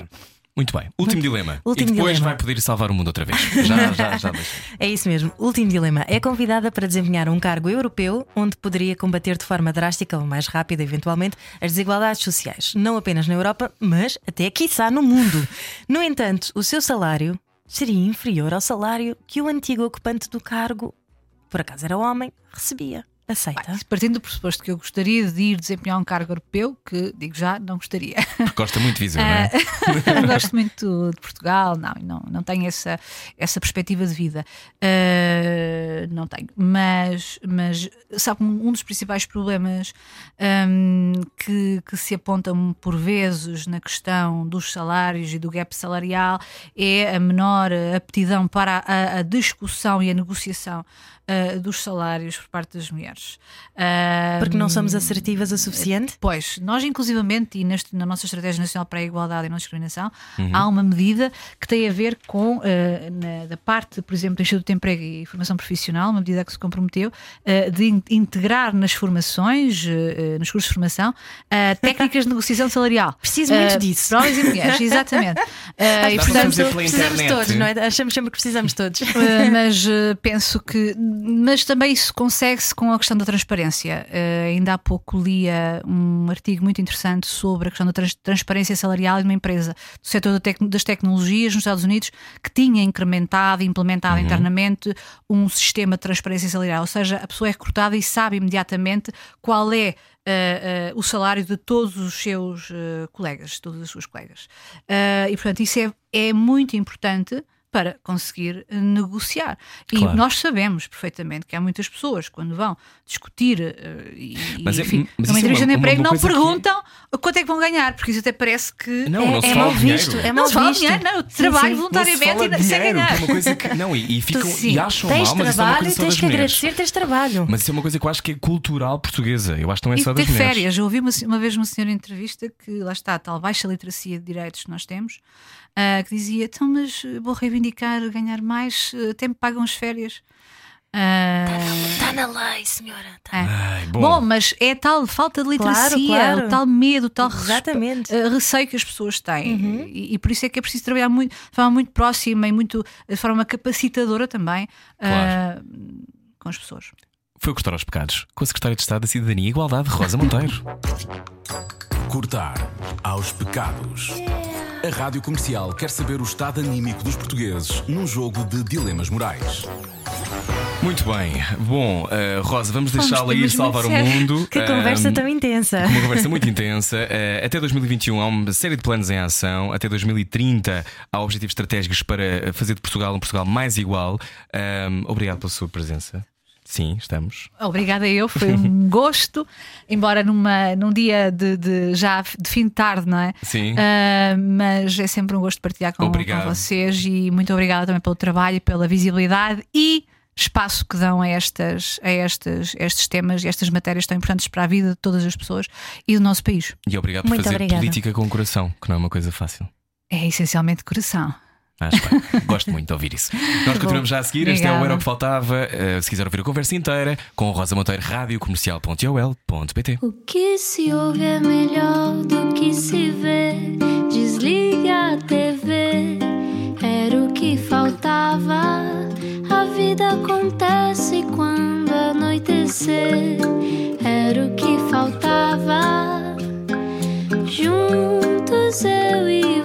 Muito bem. Último dilema. Último e depois dilema. vai poder salvar o mundo outra vez. Já, já, já. É isso mesmo. Último dilema. É convidada para desempenhar um cargo europeu onde poderia combater de forma drástica ou mais rápida, eventualmente, as desigualdades sociais. Não apenas na Europa, mas até, quiçá, no mundo. No entanto, o seu salário seria inferior ao salário que o antigo ocupante do cargo, por acaso era homem, recebia. Aceita? partindo do pressuposto que eu gostaria de ir desempenhar um cargo europeu, que digo já, não gostaria. Porque gosta muito de Viseu, não é? não gosto muito de Portugal, não, não, não tenho essa, essa perspectiva de vida. Uh, não tenho. Mas, mas sabe, um um dos principais problemas um, que, que se apontam por vezes na questão dos salários e do gap salarial é a menor aptidão para a, a discussão e a negociação uh, dos salários por parte das mulheres. Uh, Porque não somos assertivas o suficiente? Pois, nós inclusivamente, e neste- na nossa Estratégia Nacional para a Igualdade e Não Discriminação, Uhum. há uma medida que tem a ver com, eh, na- da parte, por exemplo, do Instituto de Emprego e Formação Profissional, uma medida que se comprometeu, eh, de in- integrar nas formações, eh, eh, nos cursos de formação, eh, técnicas de negociação salarial. Preciso muito Eh, disso. Para homens e mulheres, exatamente. Eh, e, portanto, precisamos todos, não é? Achamos sempre que precisamos todos. Uh, mas uh, penso que. Mas também isso consegue-se com a questão da transparência. Uh, ainda há pouco lia um artigo muito interessante sobre a questão da trans- transparência salarial de uma empresa do setor tec- das tecnologias nos Estados Unidos que tinha incrementado e implementado internamente um sistema de transparência salarial. Ou seja, a pessoa é recrutada e sabe imediatamente qual é. uh, uh, o salário de todos os seus uh, colegas, todas as suas colegas. E portanto, isso é, é muito importante para conseguir eh, negociar. E Claro. nós sabemos perfeitamente que há muitas pessoas, quando vão discutir eh, e, Mas é- enfim, mas numa isso é entrevista uma- de emprego, uma não coisa que- perguntam quanto é que vão ganhar, porque isso até parece que. Não, não se é mal dinheiro. visto, é não mal se fala de visto. dinheiro, não. Eu Sim, trabalho sim. Não se voluntariamente fala e sem ganhar. é uma coisa que. Não, e, e ficam Sim, e acham tens mal, mas isso é uma trabalho, coisa tens que agradecer, tens trabalho. Mas isso é uma coisa que eu acho que é cultural portuguesa. Eu acho que não é E só das mulheres. férias. Eu ouvi uma, uma vez uma senhora em entrevista que lá está, a tal baixa literacia de direitos que nós temos, ah, que dizia: então, mas eh, vou reivindicar ganhar mais, eh, até me pagam as férias. Ah, Está na lei, senhora. Tá. Ai, bom. Bom, mas é tal falta de Claro, literacia, claro. o tal medo, o tal Exatamente. eh, receio que as pessoas têm. E, e por isso é que é preciso trabalhar muito, de forma muito próxima e muito, de forma capacitadora também Claro. ah, com as pessoas. Foi o Gostar aos Pecados com a Secretária de Estado da Cidadania e Igualdade, Rosa Monteiro. Cortar aos pecados. A Rádio Comercial quer saber o estado anímico dos portugueses num jogo de dilemas morais. Muito bem. Bom, uh, Rosa, vamos deixá-la ir salvar o mundo. Que conversa Ahm, tão intensa. Uma conversa muito intensa. Uh, até 2021 há uma série de planos em ação. Até 2030 há objetivos estratégicos para fazer de Portugal um Portugal mais igual. Ahm, obrigado pela sua presença. Sim, estamos. Obrigada eu, foi um gosto, embora numa, num dia de, de- já de fim de tarde, não é? Sim. Ah, mas é sempre um gosto partilhar com, com vocês e muito obrigada também pelo trabalho, pela visibilidade e espaço que dão a, estas, a estas, estes temas e estas matérias tão importantes para a vida de todas as pessoas e do nosso país. E obrigado por Muito fazer obrigada. política com o coração, que não é uma coisa fácil. É essencialmente coração. Acho bem. Gosto muito de ouvir isso. Nós continuamos já a seguir. Este é o Obrigada. Era o que Faltava. Uh, se quiser ouvir a conversa inteira, com Rosa Monteiro, radiocomercial.ol.pt. O que se ouve é melhor do que se vê. Desliga a TV, era o que faltava. A vida acontece quando anoitecer, era o que faltava. Juntos eu e